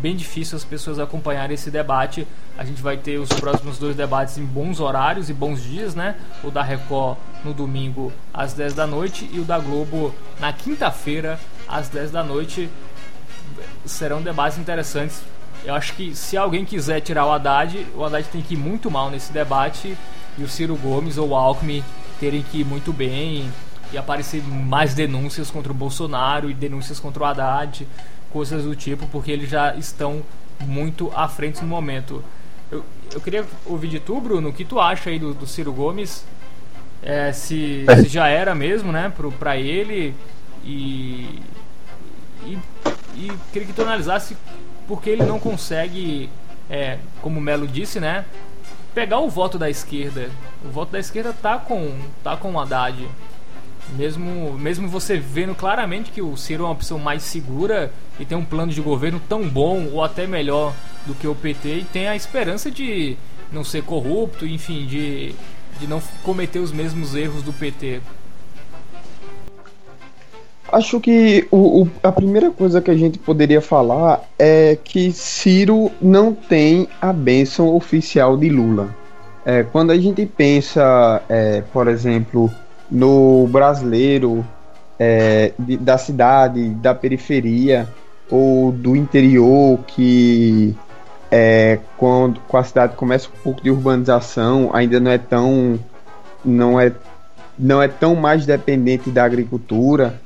bem difícil as pessoas acompanharem esse debate. A gente vai ter os próximos dois debates em bons horários e bons dias, né? O da Record no domingo às 10 da noite e o da Globo na quinta-feira às 10 da noite. Serão debates interessantes. Eu acho que se alguém quiser tirar o Haddad, o Haddad tem que ir muito mal nesse debate e o Ciro Gomes ou o Alckmin terem que ir muito bem e aparecer mais denúncias contra o Bolsonaro e denúncias contra o Haddad, coisas do tipo, porque eles já estão muito à frente no momento. Eu, eu queria ouvir de tu, Bruno, o que tu acha aí do, do Ciro Gomes? É, se, é. se, já era mesmo, né, pro, pra ele e, e, e queria que tu analisasse porque ele não consegue, é, como o Melo disse, né, pegar o voto da esquerda. O voto da esquerda tá com tá com o Haddad. Mesmo, mesmo você vendo claramente que o Ciro é uma opção mais segura e tem um plano de governo tão bom ou até melhor do que o PT e tem a esperança de, não ser corrupto, enfim, de, de não cometer os mesmos erros do PT? Acho que o, o, a primeira coisa que a gente poderia falar é que Ciro não tem a bênção oficial de Lula. É, quando a gente pensa, é, por exemplo, no brasileiro é, de, da cidade, da periferia ou do interior que é, quando com a cidade começa um pouco de urbanização, ainda não é tão não é não é tão mais dependente da agricultura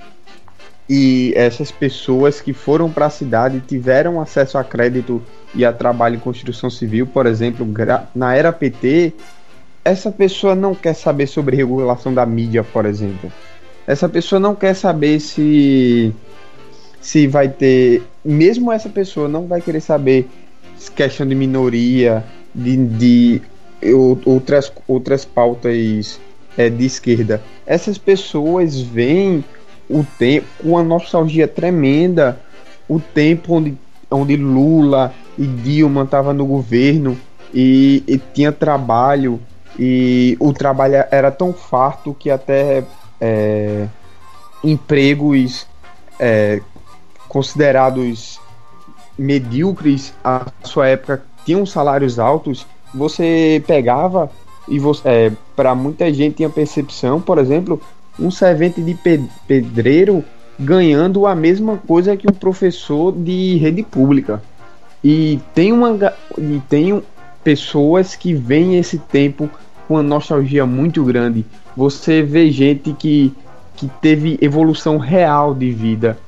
e essas pessoas que foram para a cidade tiveram acesso a crédito e a trabalho em construção civil, por exemplo, na era PT, essa pessoa não quer saber sobre regulação da mídia, por exemplo. Essa pessoa não quer saber se se vai ter, mesmo essa pessoa não vai querer saber questão de minoria, de, de outras outras pautas é, de esquerda. Essas pessoas veem o tempo, uma nostalgia tremenda, o tempo onde, onde Lula e Dilma estavam no governo e, e, tinha trabalho e o trabalho era tão farto que até é, empregos é, considerados medíocres à sua época tinham salários altos, você pegava e você, é, para muita gente tinha percepção, por exemplo, um servente de pedreiro ganhando a mesma coisa que um professor de rede pública. E tem uma e tem pessoas que veem esse tempo com uma nostalgia muito grande. Você vê gente que, que teve evolução real de vida.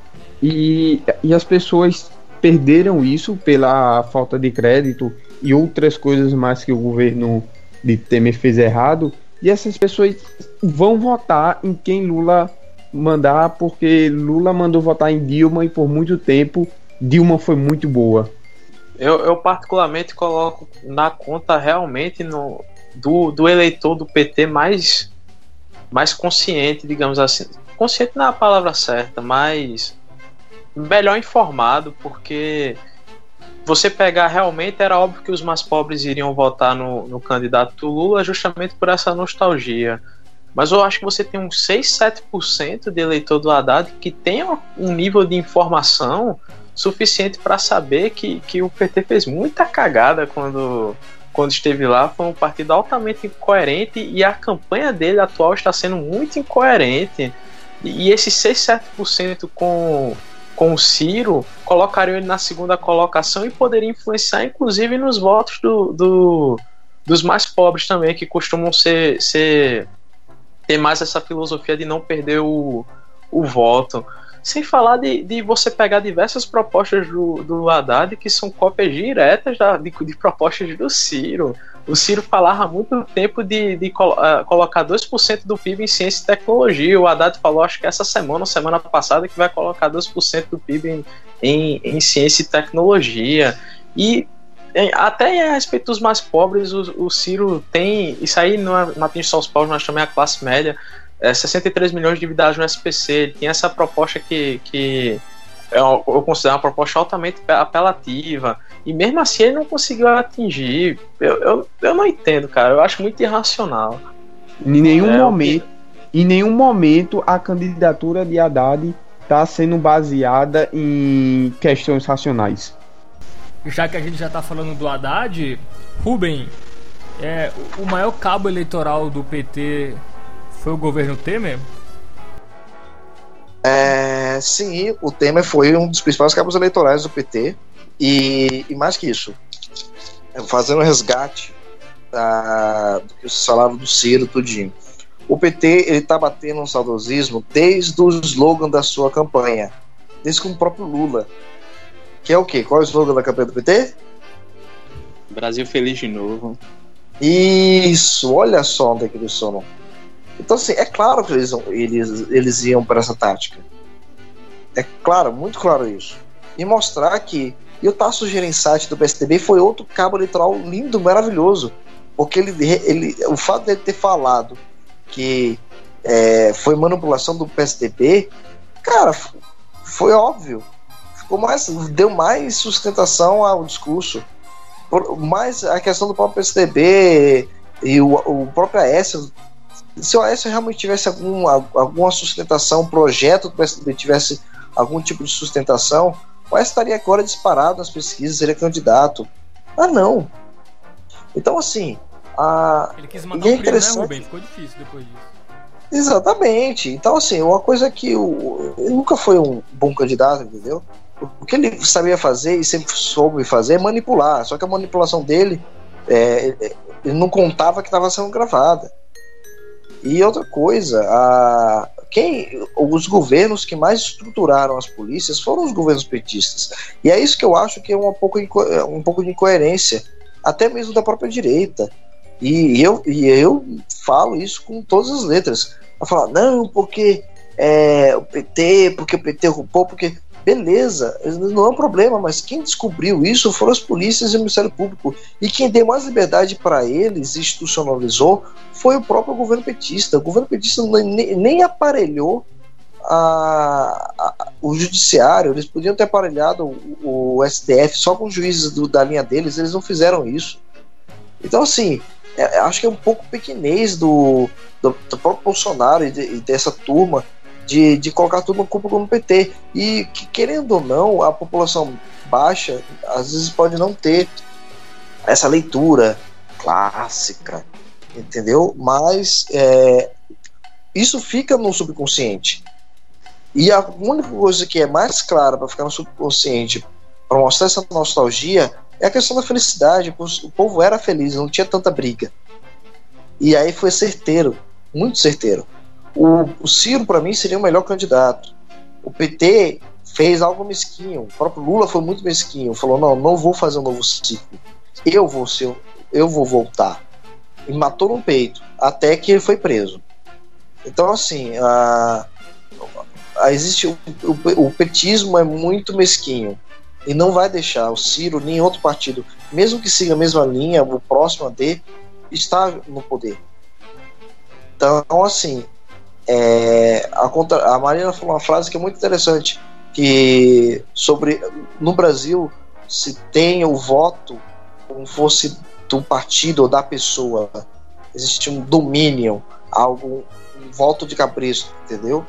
E, e as pessoas perderam isso pela falta de crédito e outras coisas mais que o governo de Temer fez errado. E essas pessoas vão votar em quem Lula mandar, porque Lula mandou votar em Dilma e por muito tempo Dilma foi muito boa. Eu, eu particularmente coloco na conta realmente no, do, do eleitor do PT mais, mais consciente, digamos assim. Consciente não é a palavra certa, mas melhor informado, porque você pegar realmente, era óbvio que os mais pobres iriam votar no, no candidato Lula justamente por essa nostalgia. Mas eu acho que você tem uns 6, 7% de eleitor do Haddad que tem um nível de informação suficiente para saber que, que o PT fez muita cagada quando, quando esteve lá. Foi um partido altamente incoerente e a campanha dele atual está sendo muito incoerente. E, esses 6, 7% com com o Ciro, colocariam ele na segunda colocação e poderia influenciar, inclusive, nos votos do, do dos mais pobres também, que costumam ser, ser ter mais essa filosofia de não perder o, o voto. Sem falar de, de você pegar diversas propostas do, do Haddad que são cópias diretas da, de, de propostas do Ciro. O Ciro falava há muito tempo de, de uh, colocar 2% do PIB em ciência e tecnologia. O Haddad falou, acho que essa semana ou semana passada, que vai colocar 2% do PIB em, em, em, ciência e tecnologia. E em, até a respeito dos mais pobres, o, o Ciro tem. Isso aí não é atinge só os pobres, mas também a classe média é, 63 milhões de endividados no SPC. Ele tinha essa proposta que, que eu, eu considero uma proposta altamente apelativa. E mesmo assim ele não conseguiu atingir. Eu, eu, eu não entendo, cara. Eu acho muito irracional. Em nenhum é, momento. Em nenhum momento a candidatura de Haddad está sendo baseada em questões racionais. Já que a gente já está falando do Haddad, Rubem, é, o maior cabo eleitoral do PT foi o governo Temer? É, sim, o Temer foi um dos principais cabos eleitorais do PT. E, e mais que isso, fazendo um resgate da, do que se falava do Ciro, tudinho. O PT ele tá batendo um saudosismo desde o slogan da sua campanha, desde com o próprio Lula. Que é o quê? Qual é o slogan da campanha do PT? Brasil feliz de novo. Isso, olha só onde é que eles somam. Então, assim, é claro que eles, eles, eles iam para essa tática. É claro, muito claro isso. E mostrar que. E o Tasso Gerenciati do PSDB foi outro cabo eleitoral lindo, maravilhoso. Porque ele, ele, o fato dele ter falado que é, foi manipulação do PSDB, cara, foi óbvio. Ficou mais, deu mais sustentação ao discurso. Mas a questão do próprio PSDB e o, o próprio Aécio, se o Aécio realmente tivesse algum, alguma sustentação, um projeto do PSDB tivesse algum tipo de sustentação, o Aécio estaria agora disparado nas pesquisas, seria candidato. Ah, não. Então, assim. A... Ele quis mandar é um interessante... né, Rubem? Ficou difícil depois disso. Exatamente. Então, assim, uma coisa que o... ele nunca foi um bom candidato, entendeu? O que ele sabia fazer e sempre soube fazer é manipular. Só que a manipulação dele, é, é ele não contava que estava sendo gravada. E outra coisa, a, quem, os governos que mais estruturaram as polícias foram os governos petistas. E é isso que eu acho que é um pouco, um pouco de incoerência, até mesmo da própria direita. E eu, e eu falo isso com todas as letras. Eu falo, não, porque é, o PT, porque o PT roubou, porque beleza, não é um problema, mas quem descobriu isso foram as polícias e o Ministério Público. E quem deu mais liberdade para eles, institucionalizou, foi o próprio governo petista. O governo petista nem, nem aparelhou a, a, o judiciário, eles podiam ter aparelhado o, o STF só com juízes do, da linha deles, eles não fizeram isso. Então, assim, é, acho que é um pouco pequenez do, do, do próprio Bolsonaro e, de, e dessa turma de, de colocar tudo no culpa no PT. E que, querendo ou não, a população baixa às vezes pode não ter essa leitura clássica, entendeu? Mas é, isso fica no subconsciente. E a única coisa que é mais clara para ficar no subconsciente, para mostrar essa nostalgia, é a questão da felicidade. O povo era feliz, não tinha tanta briga. E aí foi certeiro, muito certeiro. O, o Ciro, para mim, seria o melhor candidato. O PT fez algo mesquinho. O próprio Lula foi muito mesquinho. Falou: não, não vou fazer um novo ciclo. Eu vou ser, eu vou voltar. E matou no peito, até que ele foi preso. Então, assim, a, a existe o, o, o, petismo é muito mesquinho e não vai deixar o Ciro nem outro partido, mesmo que siga a mesma linha, o próximo a D, estar no poder. Então, assim, é, a, contra, a Marina falou uma frase que é muito interessante, que sobre no Brasil se tem o voto como fosse do partido ou da pessoa, existe um domínio, algo, um voto de capricho, entendeu?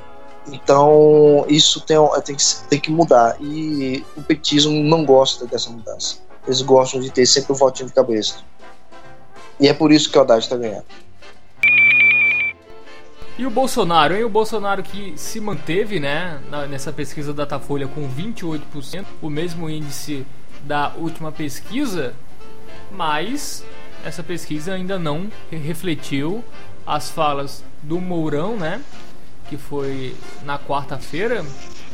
Então isso tem, tem, que, tem que mudar e o petismo não gosta dessa mudança. Eles gostam de ter sempre o votinho de cabeça. E é por isso que o Haddad está ganhando. E o Bolsonaro, hein? O Bolsonaro que se manteve, né, nessa pesquisa da Datafolha com 28%, o mesmo índice da última pesquisa, mas essa pesquisa ainda não refletiu as falas do Mourão, né, que foi na quarta-feira,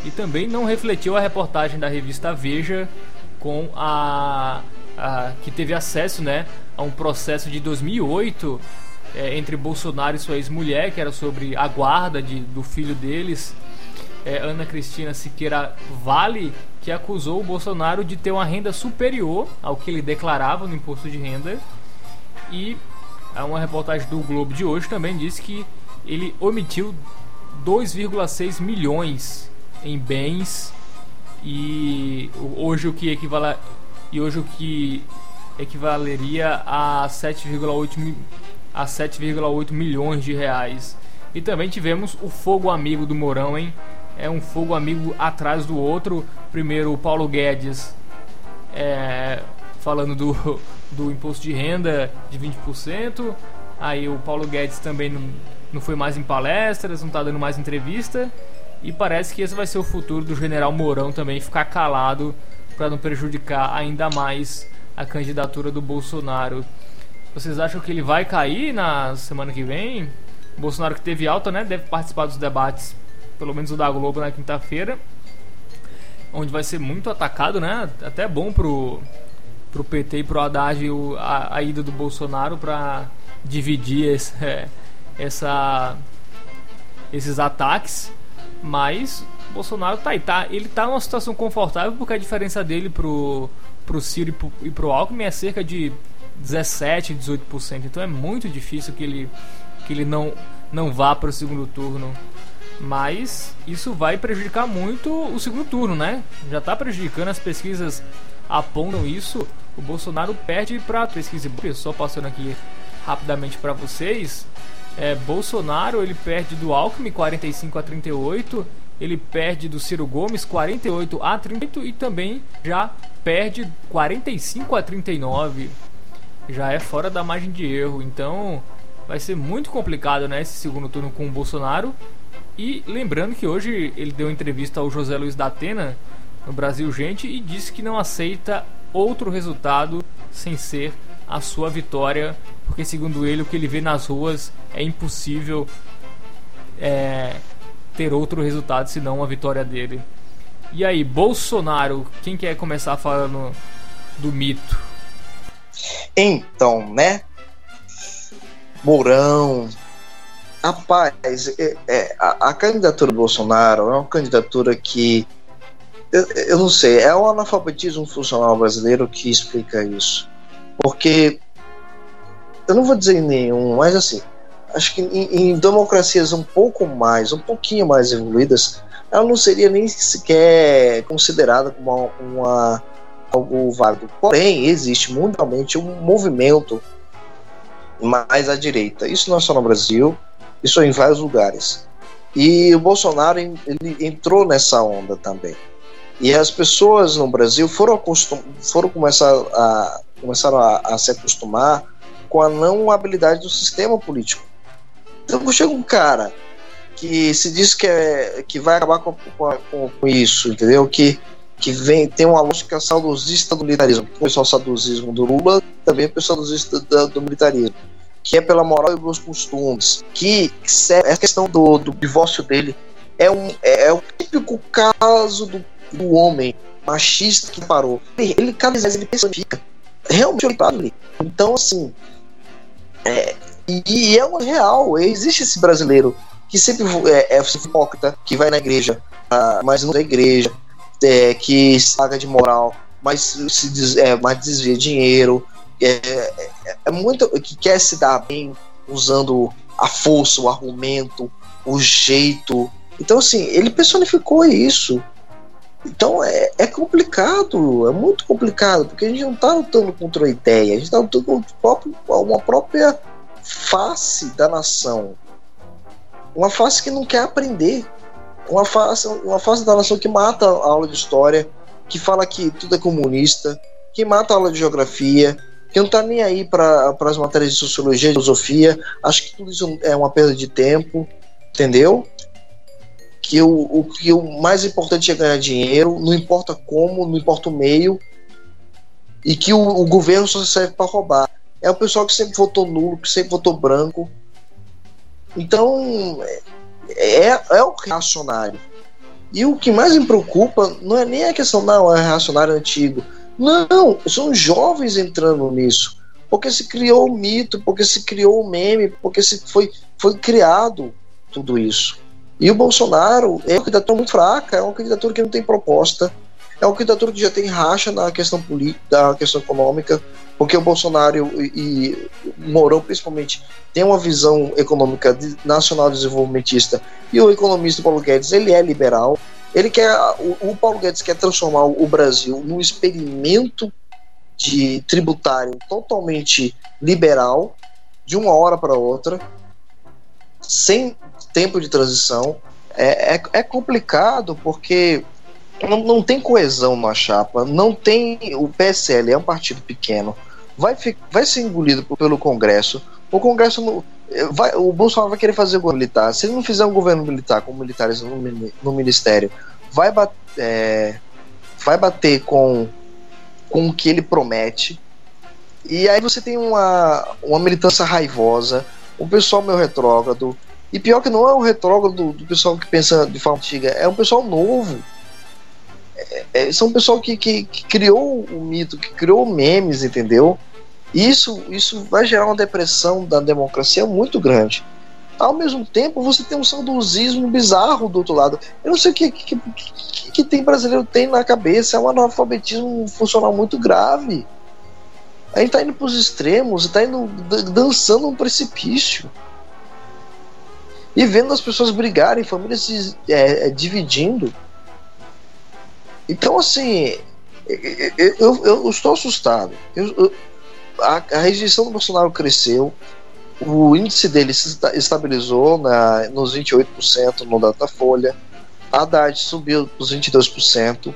e também não refletiu a reportagem da revista Veja com a, a que teve acesso, né, a um processo de 2008 é, entre Bolsonaro e sua ex-mulher, que era sobre a guarda de, do filho deles, é, Ana Cristina Siqueira Vale, que acusou o Bolsonaro de ter uma renda superior ao que ele declarava no imposto de renda. E uma reportagem do Globo de hoje também disse que ele omitiu 2,6 milhões em bens e hoje o que equivale e hoje o que equivaleria a 7,8 a 7,8 milhões de reais. E também tivemos o fogo amigo do Mourão, hein? É um fogo amigo atrás do outro. Primeiro o Paulo Guedes é, falando do, do imposto de renda de 20%. Aí o Paulo Guedes também não, não foi mais em palestras, não está dando mais entrevista. E parece que esse vai ser o futuro do general Mourão também, ficar calado para não prejudicar ainda mais a candidatura do Bolsonaro. Vocês acham que ele vai cair na semana que vem? O Bolsonaro que teve alta, né? Deve participar dos debates, pelo menos o da Globo na quinta-feira. Onde vai ser muito atacado, né? Até bom pro, pro PT e pro Haddad a, a ida do Bolsonaro para dividir esse, é, essa, esses ataques. Mas Bolsonaro tá aí, tá, ele tá numa situação confortável porque a diferença dele pro, pro Ciro e pro, e pro Alckmin é cerca de 17, 18%. Então é muito difícil que ele, que ele não, não vá para o segundo turno. Mas isso vai prejudicar muito o segundo turno, né? Já está prejudicando, as pesquisas apontam isso. o Bolsonaro perde para pesquisa, só passando aqui rapidamente para vocês. É, Bolsonaro ele perde do Alckmin 45 a 38, ele perde do Ciro Gomes 48 a 38 e também já perde 45 a 39. Já é fora da margem de erro, então vai ser muito complicado né, esse segundo turno com o Bolsonaro. E lembrando que hoje ele deu entrevista ao José Luiz da Atena no Brasil Gente e disse que não aceita outro resultado sem ser a sua vitória, porque segundo ele o que ele vê nas ruas é impossível é, ter outro resultado senão a vitória dele. E aí, Bolsonaro, quem quer começar falando do mito? Então, né? Mourão. Rapaz, é, é, a, a, candidatura do Bolsonaro é uma candidatura que. Eu, eu não sei, é o analfabetismo funcional brasileiro que explica isso. Porque. Eu não vou dizer nenhum, mas assim. Acho que em, em democracias um pouco mais, um pouquinho mais evoluídas, ela não seria nem sequer considerada como uma, uma algo válido. Porém, existe mundialmente um movimento mais à direita. Isso não é só no Brasil, isso é em vários lugares. E o Bolsonaro ele entrou nessa onda também. E as pessoas no Brasil foram, acostum foram começar a, começaram a, a, se acostumar com a não habilidade do sistema político. Então chega um cara que se diz que, é, que vai acabar com, com, com isso, entendeu? Que que vem tem uma lógica saudosista do militarismo. O pessoal saudosismo do Lula também é o saudosista do, do militarismo, que é pela moral e bons costumes. Que a questão do, do divórcio dele é, um, é, é o típico caso do, do homem machista que parou. Ele, ele cada vez ele personifica realmente ele. Então, assim, é, e, e é um real. Existe esse brasileiro que sempre é, é hipócrita, que vai na igreja, uh, mas não é igreja, é, que paga de moral, mas se des, é, mas desvia dinheiro, é, é, é, muito que quer se dar bem usando a força, o argumento, o jeito. Então assim, ele personificou isso. Então é, é complicado, é muito complicado, porque a gente não está lutando contra a ideia, a gente está lutando contra uma própria face da nação. Uma face que não quer aprender uma face, uma face da nação que mata a aula de história, que fala que tudo é comunista, que mata a aula de geografia, que não está nem aí para as matérias de sociologia e filosofia, acho que tudo isso é uma perda de tempo, entendeu? Que o, o, que o mais importante é ganhar dinheiro, não importa como, não importa o meio, e que o, o governo só serve para roubar. É o pessoal que sempre votou nulo, que sempre votou branco. Então, é, é o reacionário. E o que mais me preocupa não é nem a questão, não, é reacionário antigo. Não, são jovens entrando nisso. Porque se criou o mito, porque se criou o meme, porque se foi, foi criado tudo isso. E o Bolsonaro é uma candidatura muito fraca, é uma candidatura que não tem proposta, é uma candidatura que já tem racha na questão política, na questão econômica, porque o Bolsonaro e, e Mourão, principalmente, tem uma visão econômica de, nacional desenvolvimentista e o economista Paulo Guedes, ele é liberal. Ele quer o, o Paulo Guedes quer transformar o Brasil num experimento de tributário totalmente liberal de uma hora para outra, sem tempo de transição. É, é, é complicado porque não, não tem coesão na chapa, não tem. O PSL é um partido pequeno vai, vai ser engolido pelo Congresso. O Congresso vai, o Bolsonaro vai querer fazer o governo militar. Se ele não fizer um governo militar com militares no, no ministério, vai, bat, é, vai bater com, com o que ele promete. E aí você tem uma, uma militância raivosa, um pessoal meio retrógrado. E pior que não é o retrógrado do, do pessoal que pensa de forma antiga, é um pessoal novo. É, é, são um pessoal que, que, que, criou o mito, que criou memes, entendeu? Isso, isso vai gerar uma depressão da democracia muito grande. Ao mesmo tempo, você tem um saudosismo bizarro do outro lado. Eu não sei o que, que, que, que tem brasileiro tem na cabeça, é um analfabetismo funcional muito grave. A gente tá indo pros extremos, tá indo dançando um precipício. E vendo as pessoas brigarem, famílias se é, é, dividindo. Então, assim, Eu, eu, eu estou assustado. Eu, a, a, rejeição do Bolsonaro cresceu, o índice dele se estabilizou na, nos 28% no Datafolha, a Haddad subiu para os 22%.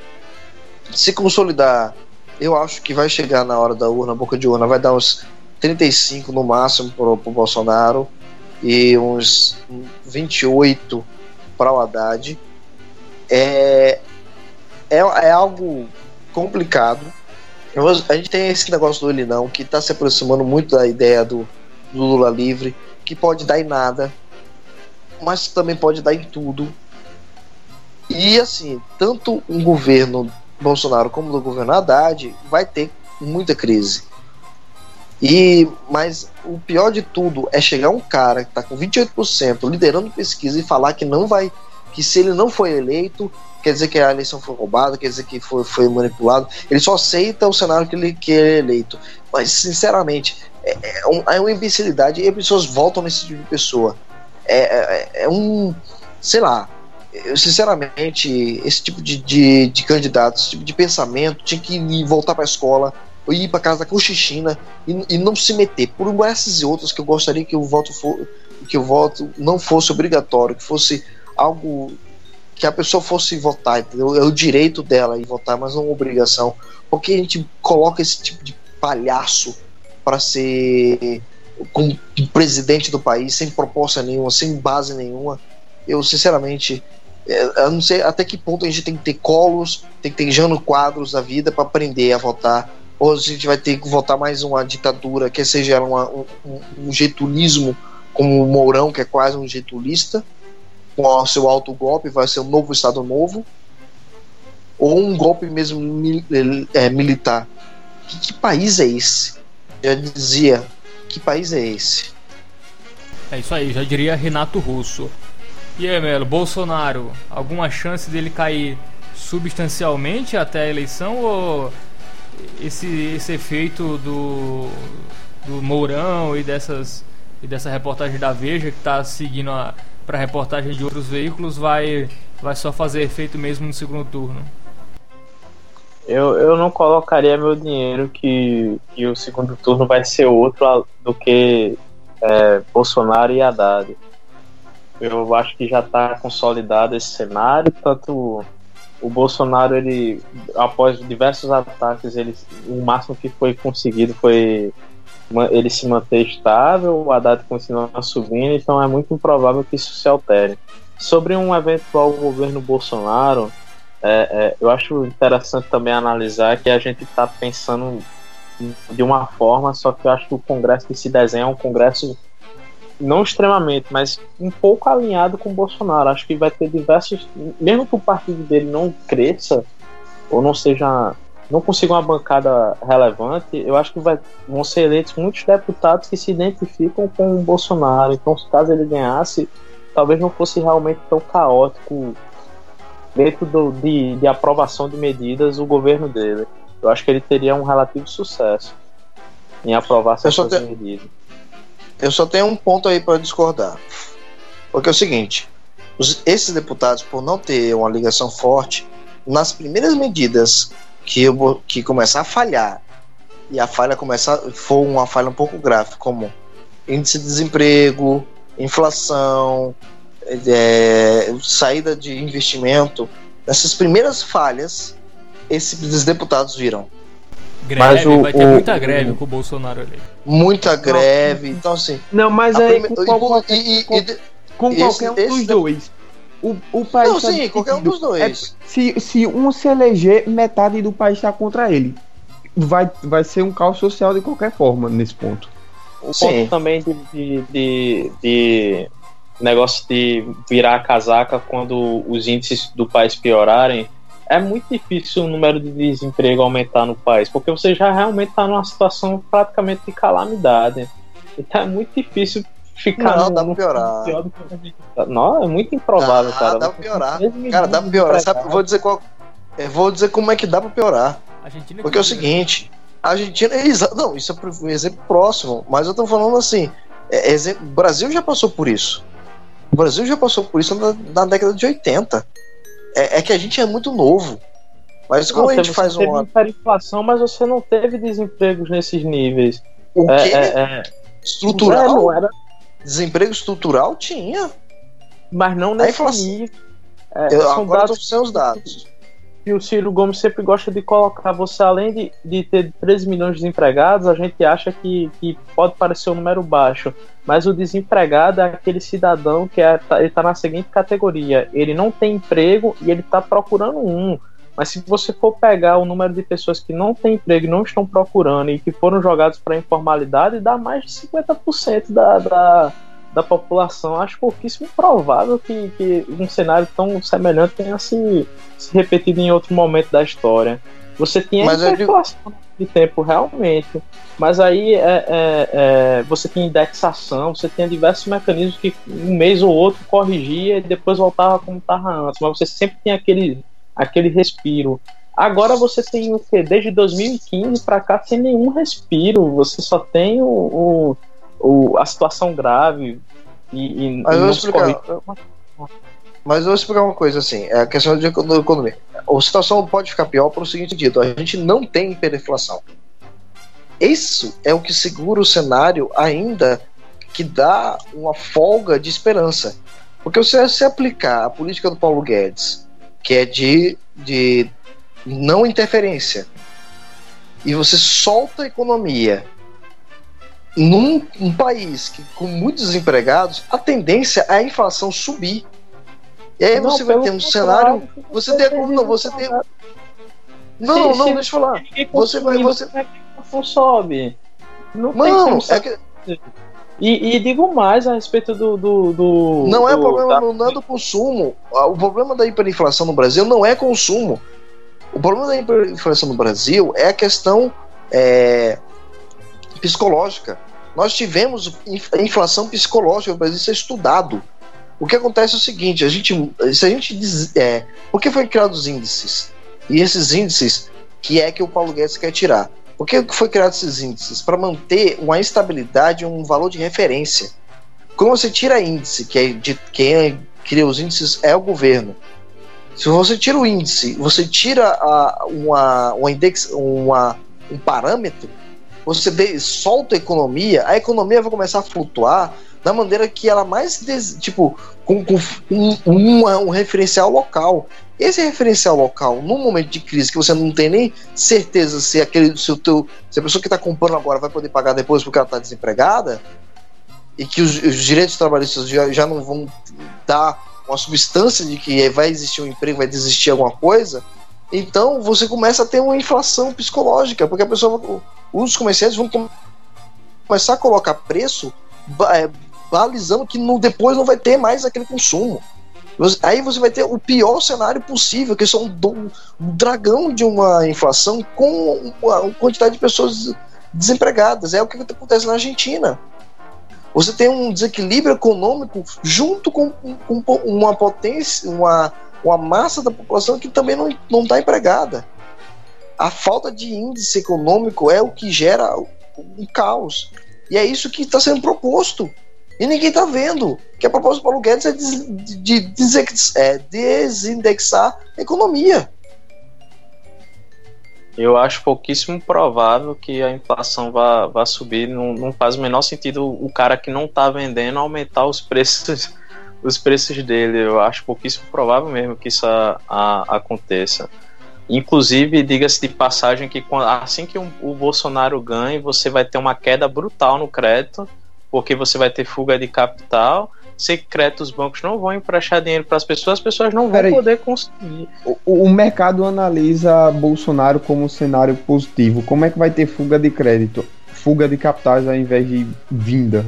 Se consolidar, eu acho que vai chegar na hora da urna, boca de urna, vai dar uns 35 no máximo para o Bolsonaro e uns 28 para o Haddad. É, é, é algo complicado. A gente tem esse negócio do ele não, que está se aproximando muito da ideia do, do Lula livre, que pode dar em nada, mas também pode dar em tudo. E assim, tanto um governo Bolsonaro como do governo Haddad vai ter muita crise. E mas o pior de tudo é chegar um cara que está com 28% liderando pesquisa e falar que não vai que se ele não foi eleito, quer dizer que a eleição foi roubada, quer dizer que foi, foi manipulado. Ele só aceita o cenário que ele que é eleito. Mas, sinceramente, é, é, um, é uma imbecilidade e as pessoas voltam nesse tipo de pessoa. É, é, é um. Sei lá. Eu, sinceramente, esse tipo de, de, de candidato, esse tipo de pensamento, tinha que ir, voltar para a escola, ir para casa da Cochichina e, e não se meter. Por essas e outras que eu gostaria que o voto for, que o voto não fosse obrigatório, que fosse algo que a pessoa fosse votar, entendeu? É o direito dela ir votar, mas não uma obrigação. Porque a gente coloca esse tipo de palhaço para ser como presidente do país sem proposta nenhuma, sem base nenhuma. Eu, sinceramente, é, eu não sei até que ponto a gente tem que ter colos, tem que ter Jano Quadros da vida para aprender a votar. Ou a gente vai ter que votar mais uma ditadura, que seja uma, um, um getulismo, como o Mourão, que é quase um getulista com o seu alto golpe, vai ser um novo Estado Novo, ou um golpe mesmo é, militar. Que, que, país é esse? Já dizia, que país é esse? É isso aí, já diria Renato Russo. E aí, Melo, Bolsonaro, alguma chance dele cair substancialmente até a eleição ou esse, esse efeito do, do Mourão e dessas e dessa reportagem da Veja que está seguindo a, para reportagem de outros veículos vai, vai só fazer efeito mesmo no segundo turno? Eu, eu não colocaria meu dinheiro que, que o segundo turno vai ser outro do que é, Bolsonaro e Haddad. Eu acho que já está consolidado esse cenário, tanto o Bolsonaro, ele, após diversos ataques, ele, o máximo que foi conseguido foi ele se manter estável, o Haddad continua subindo, então é muito improvável que isso se altere. Sobre um eventual governo Bolsonaro, é, é, eu acho interessante também analisar que a gente está pensando de uma forma, só que eu acho que o Congresso que se desenha é um Congresso não extremamente, mas um pouco alinhado com o Bolsonaro. Acho que vai ter diversos, mesmo que o partido dele não cresça ou não seja não consiga uma bancada relevante, eu acho que vai, vão ser eleitos muitos deputados que se identificam com o Bolsonaro. Então, caso ele ganhasse, talvez não fosse realmente tão caótico dentro do, de, de aprovação de medidas o governo dele. Eu acho que ele teria um relativo sucesso em aprovar essas te... medidas. Eu só tenho um ponto aí para discordar. Porque é o seguinte: os, esses deputados, por não ter uma ligação forte, nas primeiras medidas que, eu, que começar a falhar e a falha começar for uma falha um pouco gráfica, como índice de desemprego, inflação, é, saída de investimento, essas primeiras falhas, esses deputados viram. Greve, o, vai ter o, muita greve o, com o Bolsonaro ali. Muita greve, então assim. Não, mas aí prime... com, qualquer, e, com, e, com qualquer um dos dois o, o país. Não, tá sim, qualquer um dos dois. É, se, se um se eleger, metade do país está contra ele. Vai, vai ser um caos social de qualquer forma nesse ponto. O sim. ponto também de, de, de, de negócio de virar a casaca quando os índices do país piorarem, é muito difícil o número de desemprego aumentar no país, porque você já realmente está numa situação praticamente de calamidade. Então é muito difícil ficar. Não, no, dá pra piorar. Não, é muito improvável, ah, cara. Dá pra piorar. Cara, dá pra piorar. Sabe, vou dizer qual. Eu vou dizer como é que dá pra piorar. Porque é o seguinte. A Argentina. Não, isso é um exemplo próximo. Mas eu tô falando assim. É, exemplo, o Brasil já passou por isso. O Brasil já passou por isso na, na década de 80. É, é, que a gente é muito novo. Mas como a gente você faz teve uma. hiperinflação, mas você não teve desempregos nesses níveis. O É, quê? é, é. Estrutural? É, não era, Desemprego estrutural tinha. mas não nesse inflação- nível. É, Eu, são agora eu tô dados sem os dados. que o Ciro Gomes sempre gosta de colocar. Você, além de, de ter 13 milhões de desempregados, a gente acha que, que pode parecer um número baixo. Mas o desempregado é aquele cidadão que é, tá, ele tá na seguinte categoria: ele não tem emprego e ele está procurando um. Mas se você for pegar o número de pessoas que não têm emprego não estão procurando e que foram jogados para a informalidade, dá mais de 50% da, da, da população. Acho pouquíssimo provável que, que um cenário tão semelhante tenha se, se repetido em outro momento da história. Você tinha Mas eu digo- inflação de tempo realmente, mas aí é, é, é, você tinha indexação, você tinha diversos mecanismos que um mês ou outro corrigia e depois voltava como estava antes, mas você sempre tinha aquele, aquele respiro. Agora você tem o que? Desde 2015 para cá, sem nenhum respiro, você só tem o, o, o- a situação grave e, e Mas eu explicar. Mas eu vou explicar uma coisa assim: é a questão de econo- economia. A situação pode ficar pior pelo seguinte dito: a gente não tem hiperinflação. Isso é o que segura o cenário ainda que dá uma folga de esperança. Porque se você aplicar a política do Paulo Guedes, que é de, de não interferência, e você solta a economia num um país que, com muitos desempregados, a tendência é a inflação subir. E aí Não, você vai ter um cenário. Você tem como não, você tem. Não, Se- não, se- deixa eu falar. Você vai- você- a inflação sobe. Não tem Mano, como é que E, e digo mais a respeito do. do, do não é do- problema da- não é do consumo. Ah, O problema da hiperinflação no Brasil não é consumo. O problema da hiperinflação no Brasil é a questão é, psicológica. Nós tivemos inf- inflação psicológica no Brasil, isso é estudado. O que acontece é o seguinte: a gente, se a gente diz, é, por que foi criados os índices? E esses índices que é que o Paulo Guedes quer tirar? Por que foi criado esses índices? Para manter uma estabilidade, um valor de referência. Quando você tira índice, que é de quem cria os índices é o governo. Se você tira o índice, você tira a, uma, uma index, uma, um parâmetro, você de- solta a economia, a economia vai começar a flutuar da maneira que ela mais des- tipo com, com um, uma- um referencial local. Esse referencial local, num momento de crise que você não tem nem certeza se aquele se o teu, se a pessoa que está comprando agora vai poder pagar depois porque ela está desempregada e que os, os direitos trabalhistas já, já não vão dar uma substância de que vai existir um emprego, vai desistir alguma coisa, então você começa a ter uma inflação psicológica, porque a pessoa, os comerciantes vão com- começar a colocar preço é, balizando que no, depois não vai ter mais aquele consumo. Aí você vai ter o pior cenário possível, que são um, um dragão de uma inflação com uma quantidade de pessoas desempregadas. É o que acontece na Argentina. Você tem um desequilíbrio econômico junto com, com uma potência, uma, uma massa da população que também não está empregada. A falta de índice econômico é o que gera um caos. E é isso que está sendo proposto. E ninguém está vendo. Que a proposta do Paulo Guedes é, des, de, desex, é desindexar a economia. Eu acho pouquíssimo provável que a inflação vá, vá subir. Não, não faz o menor sentido o cara que não está vendendo aumentar os preços, os preços dele. Eu acho pouquíssimo provável mesmo que isso a, a, aconteça. Inclusive, diga-se de passagem que assim que o Bolsonaro ganhe, você vai ter uma queda brutal no crédito, porque você vai ter fuga de capital. Secreto, os bancos não vão emprestar dinheiro para as pessoas, as pessoas não vão Peraí. poder consumir. O, o mercado analisa Bolsonaro como um cenário positivo. Como é que vai ter fuga de crédito? Fuga de capitais ao invés de vinda?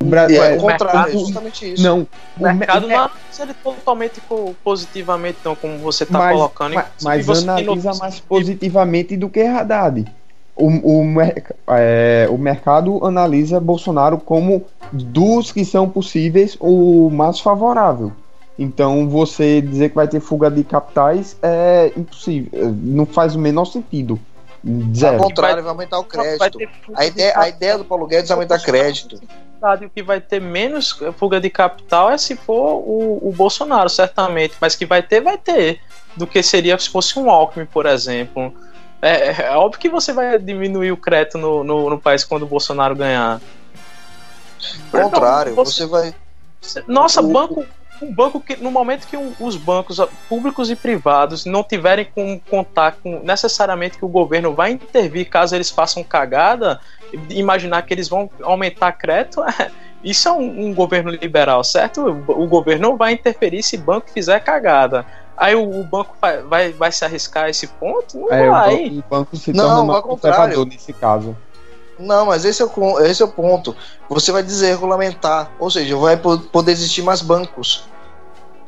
O Bra- é é, o contrário, é o- justamente isso. Não, O mercado o não analisa ele totalmente positivamente, não, como você está colocando. mas, mas analisa mais positivamente do que Haddad. O, o, é, o mercado analisa Bolsonaro como dos que são possíveis o mais favorável. Então você dizer que vai ter fuga de capitais é impossível, não faz o menor sentido. Zero. Ao contrário, vai, vai aumentar o crédito. A ideia, a ideia do Paulo Guedes é aumentar crédito. O que vai ter menos fuga de capital é se for o, o Bolsonaro, certamente. Mas que vai ter, vai ter. Do que seria se fosse um Alckmin, por exemplo. É, é óbvio que você vai diminuir o crédito no, no, no país quando o Bolsonaro ganhar. Ao contrário, você, você vai. Nossa, o, banco, um banco que no momento que os bancos públicos e privados não tiverem com contar com necessariamente que o governo vai intervir caso eles façam cagada, imaginar que eles vão aumentar crédito, isso é um, um governo liberal, certo? O, o, governo não vai interferir se banco fizer cagada. Aí o, o banco vai, vai, vai, se arriscar a esse ponto? Não é, vai. O, banco se torna não, mais conservador nesse caso. Não, mas esse é, o, esse é o ponto. Você vai dizer regulamentar, ou seja, vai poder existir mais bancos.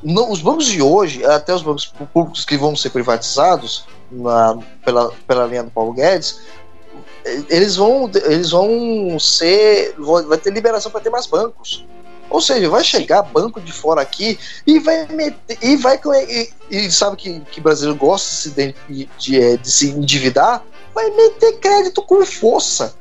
No, os bancos de hoje, até os bancos públicos que vão ser privatizados na, pela, pela linha do Paulo Guedes, eles vão, eles vão ser. Vai ter liberação para ter mais bancos. Ou seja, vai chegar banco de fora aqui e vai meter. E vai. E, e sabe que, que brasileiro gosta de, de, de, de se endividar? Vai meter crédito com força.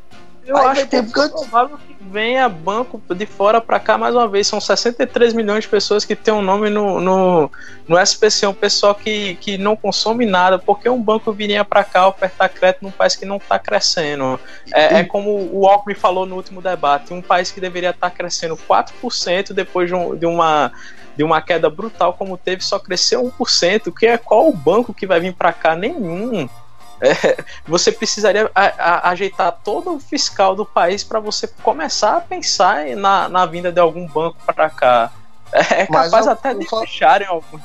Eu Aí acho que é provável que venha banco de fora para cá mais uma vez. São 63 milhões de pessoas que têm um nome no, no, no SPC, um pessoal que, que não consome nada, porque um banco viria para cá ofertar crédito num país que não está crescendo. É, é, como o Alckmin falou no último debate: um país que deveria estar tá crescendo 4% depois de, um, de uma de uma queda brutal como teve, só cresceu 1%, que é qual o banco que vai vir para cá? Nenhum. É, você precisaria a, a, ajeitar todo o fiscal do país para você começar a pensar na, na vinda de algum banco para cá. É capaz até de fecharem algum.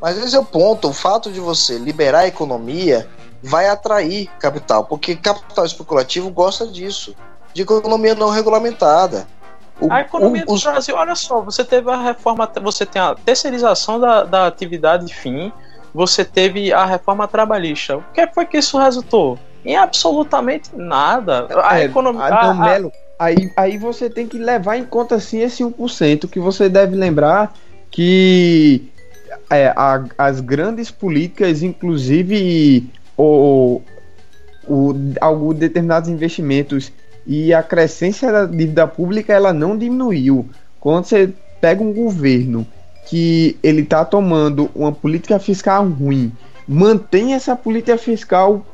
Mas esse é o ponto. O fato de você liberar a economia vai atrair capital, porque capital especulativo gosta disso, de economia não regulamentada. O, a economia o, do os... Brasil, olha só, você teve a reforma, você tem a terceirização da, da atividade fim, você teve a reforma trabalhista. O que foi que isso resultou? Em absolutamente nada. A é, economia. A, Melo, aí, aí você tem que levar em conta assim esse 1% que você deve lembrar que é, a, as grandes políticas, inclusive o, o, alguns determinados investimentos e a crescência da dívida pública ela não diminuiu. Quando você pega um governo que ele está tomando uma política fiscal ruim, mantém essa política fiscal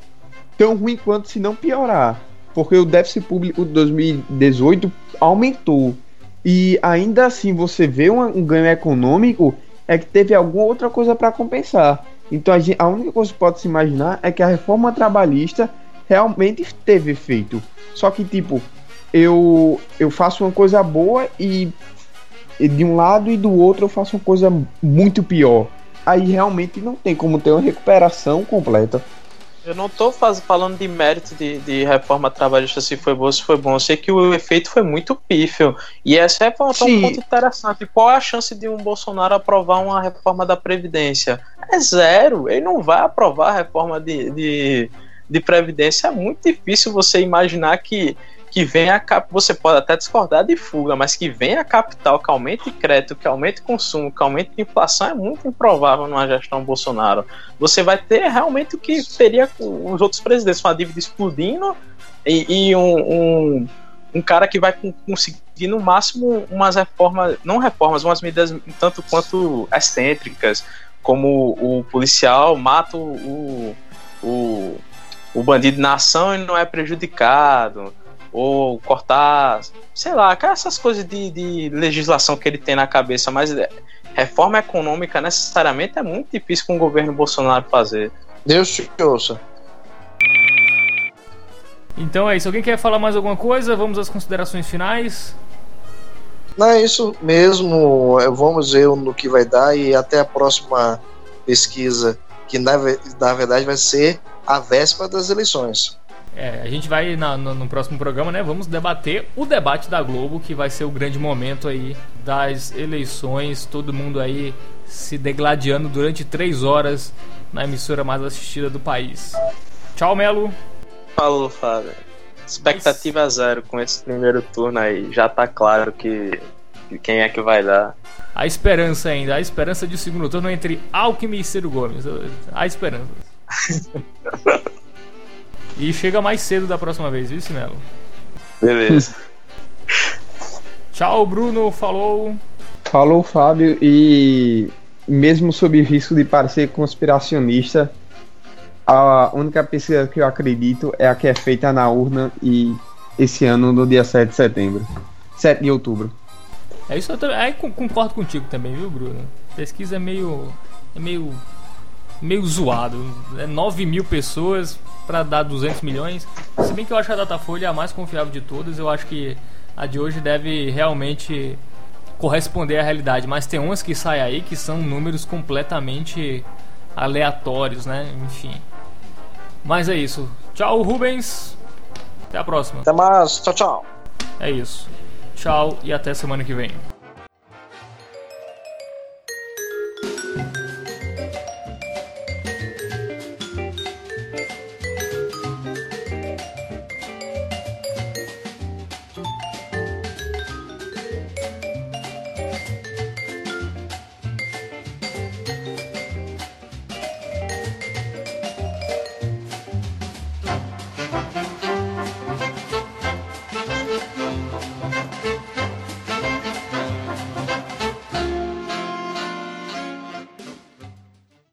tão ruim quanto se não piorar, porque o déficit público de 2018 aumentou e ainda assim você vê um, um ganho econômico é que teve alguma outra coisa para compensar. Então a, gente, a única coisa que pode se imaginar é que a reforma trabalhista realmente teve efeito. Só que tipo, eu eu faço uma coisa boa e de um lado e do outro eu faço uma coisa muito pior. Aí realmente não tem como ter uma recuperação completa. Eu não estou falando de mérito de, de, reforma trabalhista se foi bom, se foi bom. Eu sei que o efeito foi muito pífio. E essa é um, ponto interessante. Qual é a chance de um Bolsonaro aprovar uma reforma da Previdência? É zero. Ele não vai aprovar a reforma de, de, de Previdência. É muito difícil você imaginar que que venha cap... você pode até discordar de fuga, mas que venha capital, que aumente crédito, que aumente consumo, que aumente inflação é muito improvável numa gestão Bolsonaro. Você vai ter realmente o que teria com os outros presidentes, uma dívida explodindo e, e um, um, um, cara que vai conseguir no máximo umas reformas, não reformas, umas medidas tanto quanto excêntricas, como o policial mata o, o, o bandido na ação e não é prejudicado ou cortar, sei lá, essas coisas de, de legislação que ele tem na cabeça, mas é, reforma econômica necessariamente é muito difícil com o governo Bolsonaro fazer. Deus te ouça. Então é isso. Alguém quer falar mais alguma coisa? Vamos às considerações finais. Não, é isso mesmo. Vamos ver no que vai dar e até a próxima pesquisa, que na, na verdade vai ser a véspera das eleições. É, a gente vai na, no, no, próximo programa, né? Vamos debater o debate da Globo, que vai ser o grande momento aí das eleições. Todo mundo aí se degladiando durante três horas na emissora mais assistida do país. Tchau, Melo. Falou, Fábio. Expectativa Mas... zero com esse primeiro turno aí. Já tá claro que, que quem é que vai dar. A esperança ainda, a esperança de segundo turno entre Alckmin e Ciro Gomes. A esperança. E chega mais cedo da próxima vez, viu, Sinelo? Beleza. Tchau, Bruno. Falou. Falou, Fábio. E mesmo sob risco de parecer conspiracionista, a única pesquisa que eu acredito é a que é feita na urna e esse ano no dia 7 de setembro. 7 de outubro. É isso, eu também, aí concordo contigo também, viu, Bruno? Pesquisa é meio. é meio. Meio zoado. É 9 mil pessoas para dar 200 milhões. Se bem que eu acho a Datafolha a mais confiável de todas, eu acho que a de hoje deve realmente corresponder à realidade. Mas tem umas que saem aí que são números completamente aleatórios, né? Enfim. Mas é isso. Tchau, Rubens. Até a próxima. Até mais. Tchau, tchau. É isso. Tchau e até semana que vem.